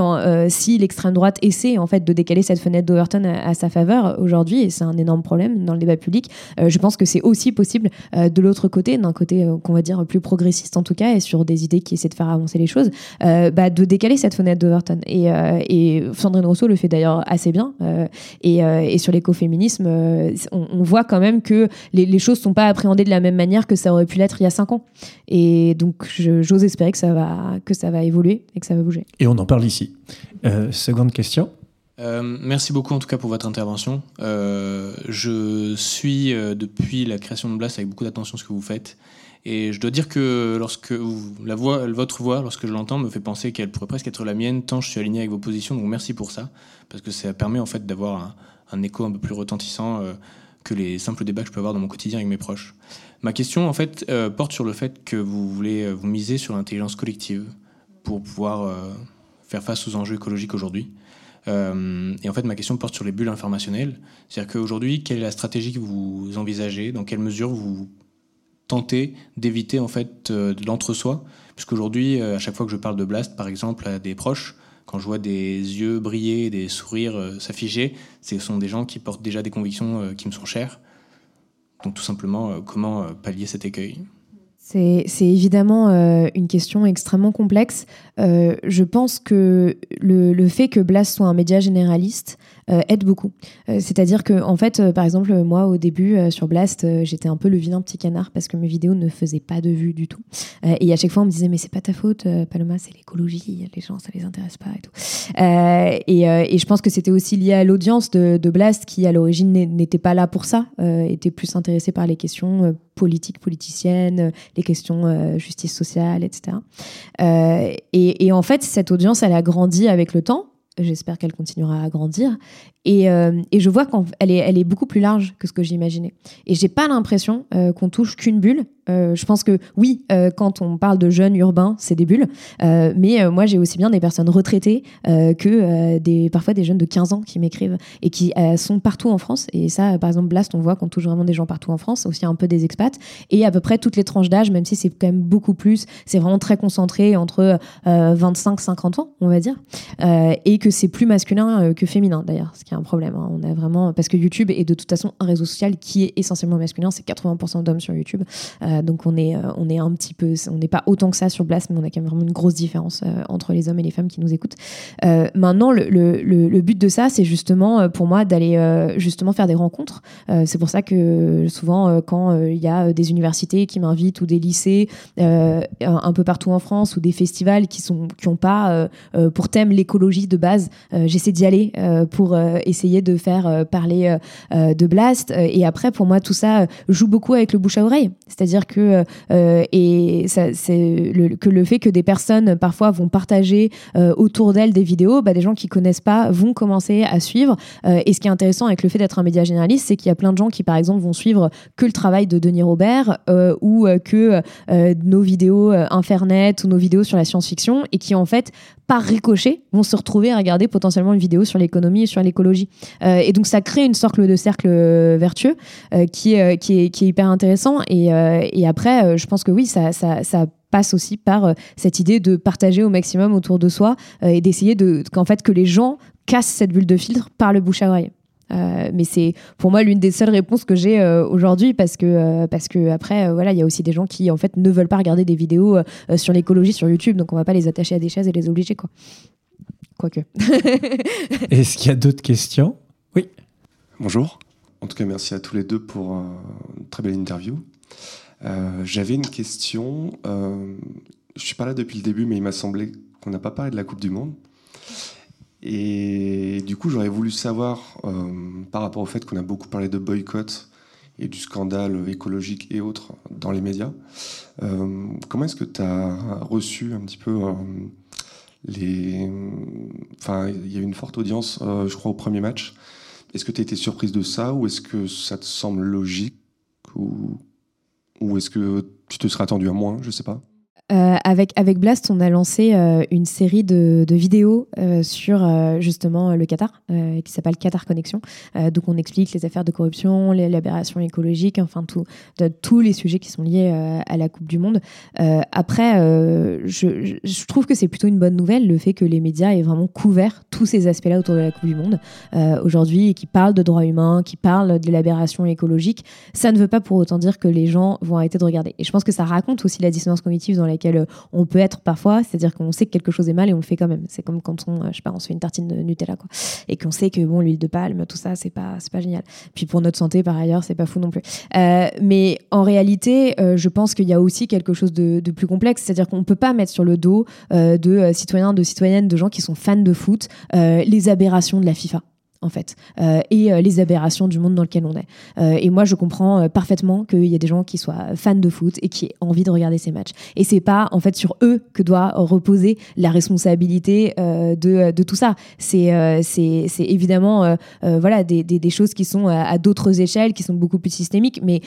si l'extrême droite essaie en fait de décaler cette fenêtre d'Overton à, sa faveur aujourd'hui, et c'est un énorme problème dans le débat public, je pense que c'est aussi possible de l'autre côté, d'un côté qu'on va dire plus progressiste en tout cas, et sur des idées qui essaient de faire avancer les choses, bah, de décaler cette fenêtre d'Overton. Et, et Sandrine Rousseau le fait d'ailleurs assez bien. et, et sur l'écoféminisme, euh, on, on, voit quand même que les, les choses sont pas appréhendées de la même manière que ça aurait pu l'être il y a cinq ans. Et donc, j'ose espérer que ça, va, que ça va évoluer et que ça va bouger. Et on en parle ici. Euh, seconde question. Euh, merci beaucoup en tout cas pour votre intervention. Euh, je suis euh, depuis la création de Blast avec beaucoup d'attention ce que vous faites. Et je dois dire que lorsque vous, la voix, votre voix, lorsque je l'entends, me fait penser qu'elle pourrait presque être la mienne, tant je suis aligné avec vos positions. Donc merci pour ça, parce que ça permet en fait d'avoir un, un écho un peu plus retentissant euh, que les simples débats que je peux avoir dans mon quotidien avec mes proches. Ma question, en fait, euh, porte sur le fait que vous voulez euh, vous miser sur l'intelligence collective pour pouvoir faire face aux enjeux écologiques aujourd'hui. Et en fait, ma question porte sur les bulles informationnelles. C'est-à-dire qu'aujourd'hui, quelle est la stratégie que vous envisagez? Dans quelle mesure vous tentez d'éviter en fait euh, l'entre-soi? Puisqu'aujourd'hui, à chaque fois que je parle de Blast, par exemple, à des proches, quand je vois des yeux briller, des sourires euh, s'afficher, ce sont des gens qui portent déjà des convictions euh, qui me sont chères. Donc tout simplement, euh, comment pallier cet écueil? C'est évidemment une question extrêmement complexe. Je pense que le, le, fait que Blast soit un média généraliste aide beaucoup. C'est-à-dire que, en fait, par exemple, moi, au début, sur Blast, j'étais un peu le vilain petit canard parce que mes vidéos ne faisaient pas de vues du tout. et à chaque fois, on me disait, mais c'est pas ta faute, Paloma, c'est l'écologie, les gens, ça les intéresse pas et tout. Et, je pense que c'était aussi lié à l'audience de, Blast qui, à l'origine, n'était pas là pour ça, était plus intéressée par les questions politiques, politiciennes, les questions euh, justice sociale, etc. Euh, et, et, en fait, cette audience, elle a grandi avec le temps. J'espère qu'elle continuera à grandir. Et, euh, et je vois qu'elle est, elle est beaucoup plus large que ce que j'imaginais. Et j'ai pas l'impression euh, qu'on touche qu'une bulle Euh, je pense que oui, euh, quand on parle de jeunes urbains, c'est des bulles. Euh, mais moi, j'ai aussi bien des personnes retraitées que parfois des jeunes de 15 ans qui m'écrivent et qui sont partout en France. Et ça, par exemple, Blast, on voit qu'on touche vraiment des gens partout en France, aussi un peu des expats. Et à peu près toutes les tranches d'âge, même si c'est quand même beaucoup plus, c'est vraiment très concentré entre 25-50 ans, on va dire. et que c'est plus masculin que féminin, d'ailleurs, ce qui est un problème. Hein. On a vraiment... Parce que YouTube est de toute façon un réseau social qui est essentiellement masculin. C'est 80% d'hommes sur YouTube. Donc on est, euh, on est un petit peu, on n'est pas autant que ça sur Blast, mais on a quand même vraiment une grosse différence euh, entre les hommes et les femmes qui nous écoutent. maintenant, le, le, but de ça, c'est justement pour moi d'aller justement faire des rencontres. c'est pour ça que souvent, quand il y a des universités qui m'invitent ou des lycées un peu partout en France ou des festivals qui sont qui ont pas pour thème l'écologie de base, j'essaie d'y aller pour essayer de faire parler de Blast. Et après, pour moi, tout ça joue beaucoup avec le bouche à oreille. C'est-à-dire que euh, et ça, le, que le fait que des personnes parfois vont partager euh, autour d'elles des vidéos, bah, des gens qui connaissent pas vont commencer à suivre. Euh, et ce qui est intéressant avec le fait d'être un média généraliste, c'est qu'il y a plein de gens qui par exemple vont suivre que le travail de Denis Robert ou que nos vidéos Infernet ou nos vidéos sur la science-fiction et qui en fait par ricochet, vont se retrouver à regarder potentiellement une vidéo sur l'économie et sur l'écologie. Euh, et donc ça crée une sorte de cercle vertueux euh, qui, est, qui, est, qui, est, hyper intéressant. Et, euh, et après, je pense que oui, ça, ça, ça passe aussi par cette idée de partager au maximum autour de soi et d'essayer de qu'en fait que les gens cassent cette bulle de filtre par le bouche à oreille. Euh, mais c'est pour moi l'une des seules réponses que j'ai euh, aujourd'hui parce que euh, parce que après voilà il y a aussi des gens qui en fait ne veulent pas regarder des vidéos sur l'écologie sur YouTube donc on va pas les attacher à des chaises et les obliger quoi. Quoique. Est-ce qu'il y a d'autres questions? Oui. Bonjour. En tout cas merci à tous les deux pour une très belle interview. J'avais une question. je suis pas là depuis le début mais il m'a semblé qu'on n'a pas parlé de la Coupe du Monde. Et du coup, j'aurais voulu savoir, euh, par rapport au fait qu'on a beaucoup parlé de boycott et du scandale écologique et autres dans les médias, euh, comment est-ce que tu as reçu un petit peu euh, les. Enfin, il y a eu une forte audience, je crois, au premier match. Est-ce que tu as été surprise de ça ou est-ce que ça te semble logique ou, ou est-ce que tu te serais attendu à moins Je sais pas. Euh, avec, avec Blast, on a lancé euh, une série de, de vidéos euh, sur justement le Qatar, qui s'appelle Qatar Connexion. donc on explique les affaires de corruption, les libérations écologiques, enfin tout, tous les sujets qui sont liés à la Coupe du Monde. après, je, trouve que c'est plutôt une bonne nouvelle le fait que les médias aient vraiment couvert tous ces aspects-là autour de la Coupe du Monde aujourd'hui qui parlent de droits humains, qui parlent de libération écologique. Ça ne veut pas pour autant dire que les gens vont arrêter de regarder. Et je pense que ça raconte aussi la dissonance cognitive dans laquelle euh, on peut être parfois, c'est-à-dire qu'on sait que quelque chose est mal et on le fait quand même. C'est comme quand on, euh, je sais pas, on se fait une tartine de Nutella, quoi, et qu'on sait que bon, l'huile de palme, tout ça, c'est pas, c'est pas génial. Puis pour notre santé, par ailleurs, c'est pas fou non plus. Euh, mais en réalité, je pense qu'il y a aussi quelque chose de, plus complexe, c'est-à-dire qu'on peut pas mettre sur le dos de citoyens, de citoyennes, de gens qui sont fans de foot, les aberrations de la FIFA en fait, euh, et euh, les aberrations du monde dans lequel on est. Euh, et moi, je comprends parfaitement qu'il y a des gens qui soient fans de foot et qui aient envie de regarder ces matchs. Et c'est pas en fait sur eux que doit reposer la responsabilité de, tout ça. C'est évidemment des, choses qui sont à, d'autres échelles, qui sont beaucoup plus systémiques, mais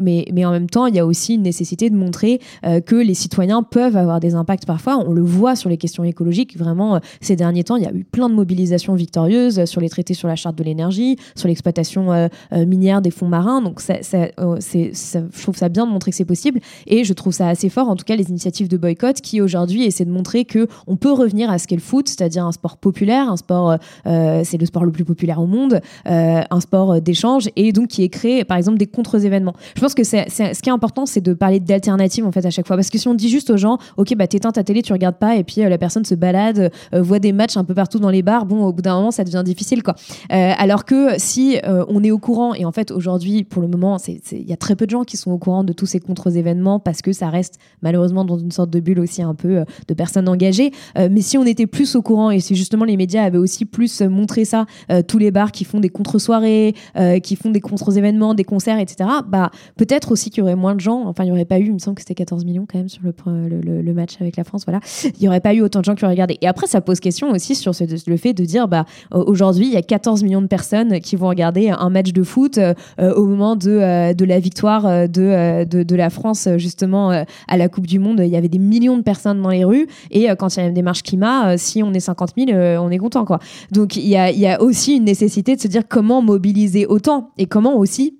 mais en même temps, il y a aussi une nécessité de montrer que les citoyens peuvent avoir des impacts parfois. On le voit sur les questions écologiques. Vraiment, ces derniers temps, il y a eu plein de mobilisations victorieuses sur les traités sur la charte de l'énergie, sur l'exploitation euh, euh, minière des fonds marins. Donc, ça, euh, c'est, je trouve ça bien de montrer que c'est possible. Et je trouve ça assez fort, en tout cas, les initiatives de boycott qui aujourd'hui essaient de montrer que on peut revenir à ce qu'est le foot, c'est-à-dire un sport populaire, un sport, c'est le sport le plus populaire au monde, un sport d'échange, et donc qui est créé, par exemple, des contre-événements. Je pense que c'est, ce qui est important, c'est de parler d'alternatives en fait à chaque fois, parce que si on dit juste aux gens, ok, bah t'éteins ta télé, tu regardes pas, et puis la personne se balade, voit des matchs un peu partout dans les bars, bon, au bout d'un moment, ça devient difficile, quoi. Euh, alors que si euh, on est au courant, et en fait aujourd'hui, pour le moment, il y a très peu de gens qui sont au courant de tous ces contre-événements parce que ça reste malheureusement dans une sorte de bulle aussi un peu euh, de personnes engagées. mais si on était plus au courant et si justement les médias avaient aussi plus montré ça, tous les bars qui font des contre-soirées, qui font des contre-événements, des concerts, etc., bah, peut-être aussi qu'il y aurait moins de gens, enfin il n'y aurait pas eu, il me semble que c'était 14 millions quand même sur le, le, match avec la France, voilà, il n'y aurait pas eu autant de gens qui auraient regardé. Et après, ça pose question aussi sur le fait de dire, bah, aujourd'hui, il y a 14 millions de personnes qui vont regarder un match de foot au moment de, de la victoire de, de, la France justement à la Coupe du Monde. Il y avait des millions de personnes dans les rues et quand il y a une démarche climat, si on est 50 000, on est content quoi. Donc il y a, y a aussi une nécessité de se dire comment mobiliser autant et comment aussi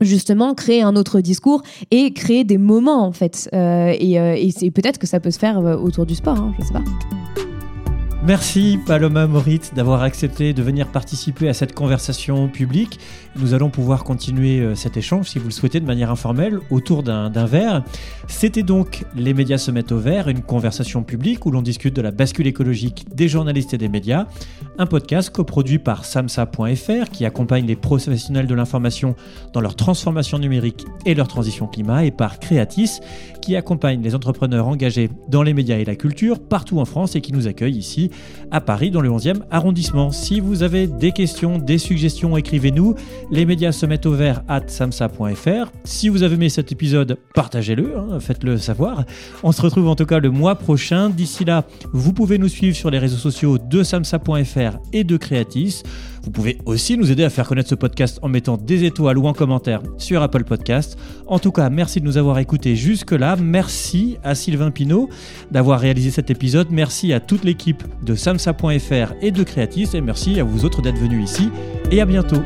justement créer un autre discours et créer des moments en fait et, c'est peut-être que ça peut se faire autour du sport hein, je sais pas Merci Paloma Moritz d'avoir accepté de venir participer à cette conversation publique. Nous allons pouvoir continuer euh, cet échange, si vous le souhaitez, de manière informelle, autour d'un verre. C'était donc Les médias se mettent au vert, une conversation publique où l'on discute de la bascule écologique des journalistes et des médias. Un podcast coproduit par samsa.fr qui accompagne les professionnels de l'information dans leur transformation numérique et leur transition climat et par Creatis qui accompagne les entrepreneurs engagés dans les médias et la culture partout en France et qui nous accueille ici à Paris dans le 11e arrondissement. Si vous avez des questions, des suggestions, écrivez-nous. Les médias se mettent au vert at samsa.fr. Si vous avez aimé cet épisode, partagez-le, hein, faites-le savoir. On se retrouve en tout cas le mois prochain. D'ici là, vous pouvez nous suivre sur les réseaux sociaux de samsa.fr et de Creatis. Vous pouvez aussi nous aider à faire connaître ce podcast en mettant des étoiles ou en commentaire sur Apple Podcast. En tout cas, merci de nous avoir écoutés jusque-là. Merci à Sylvain Pinault d'avoir réalisé cet épisode. Merci à toute l'équipe de samsa.fr et de Creatis. Et merci à vous autres d'être venus ici. Et à bientôt.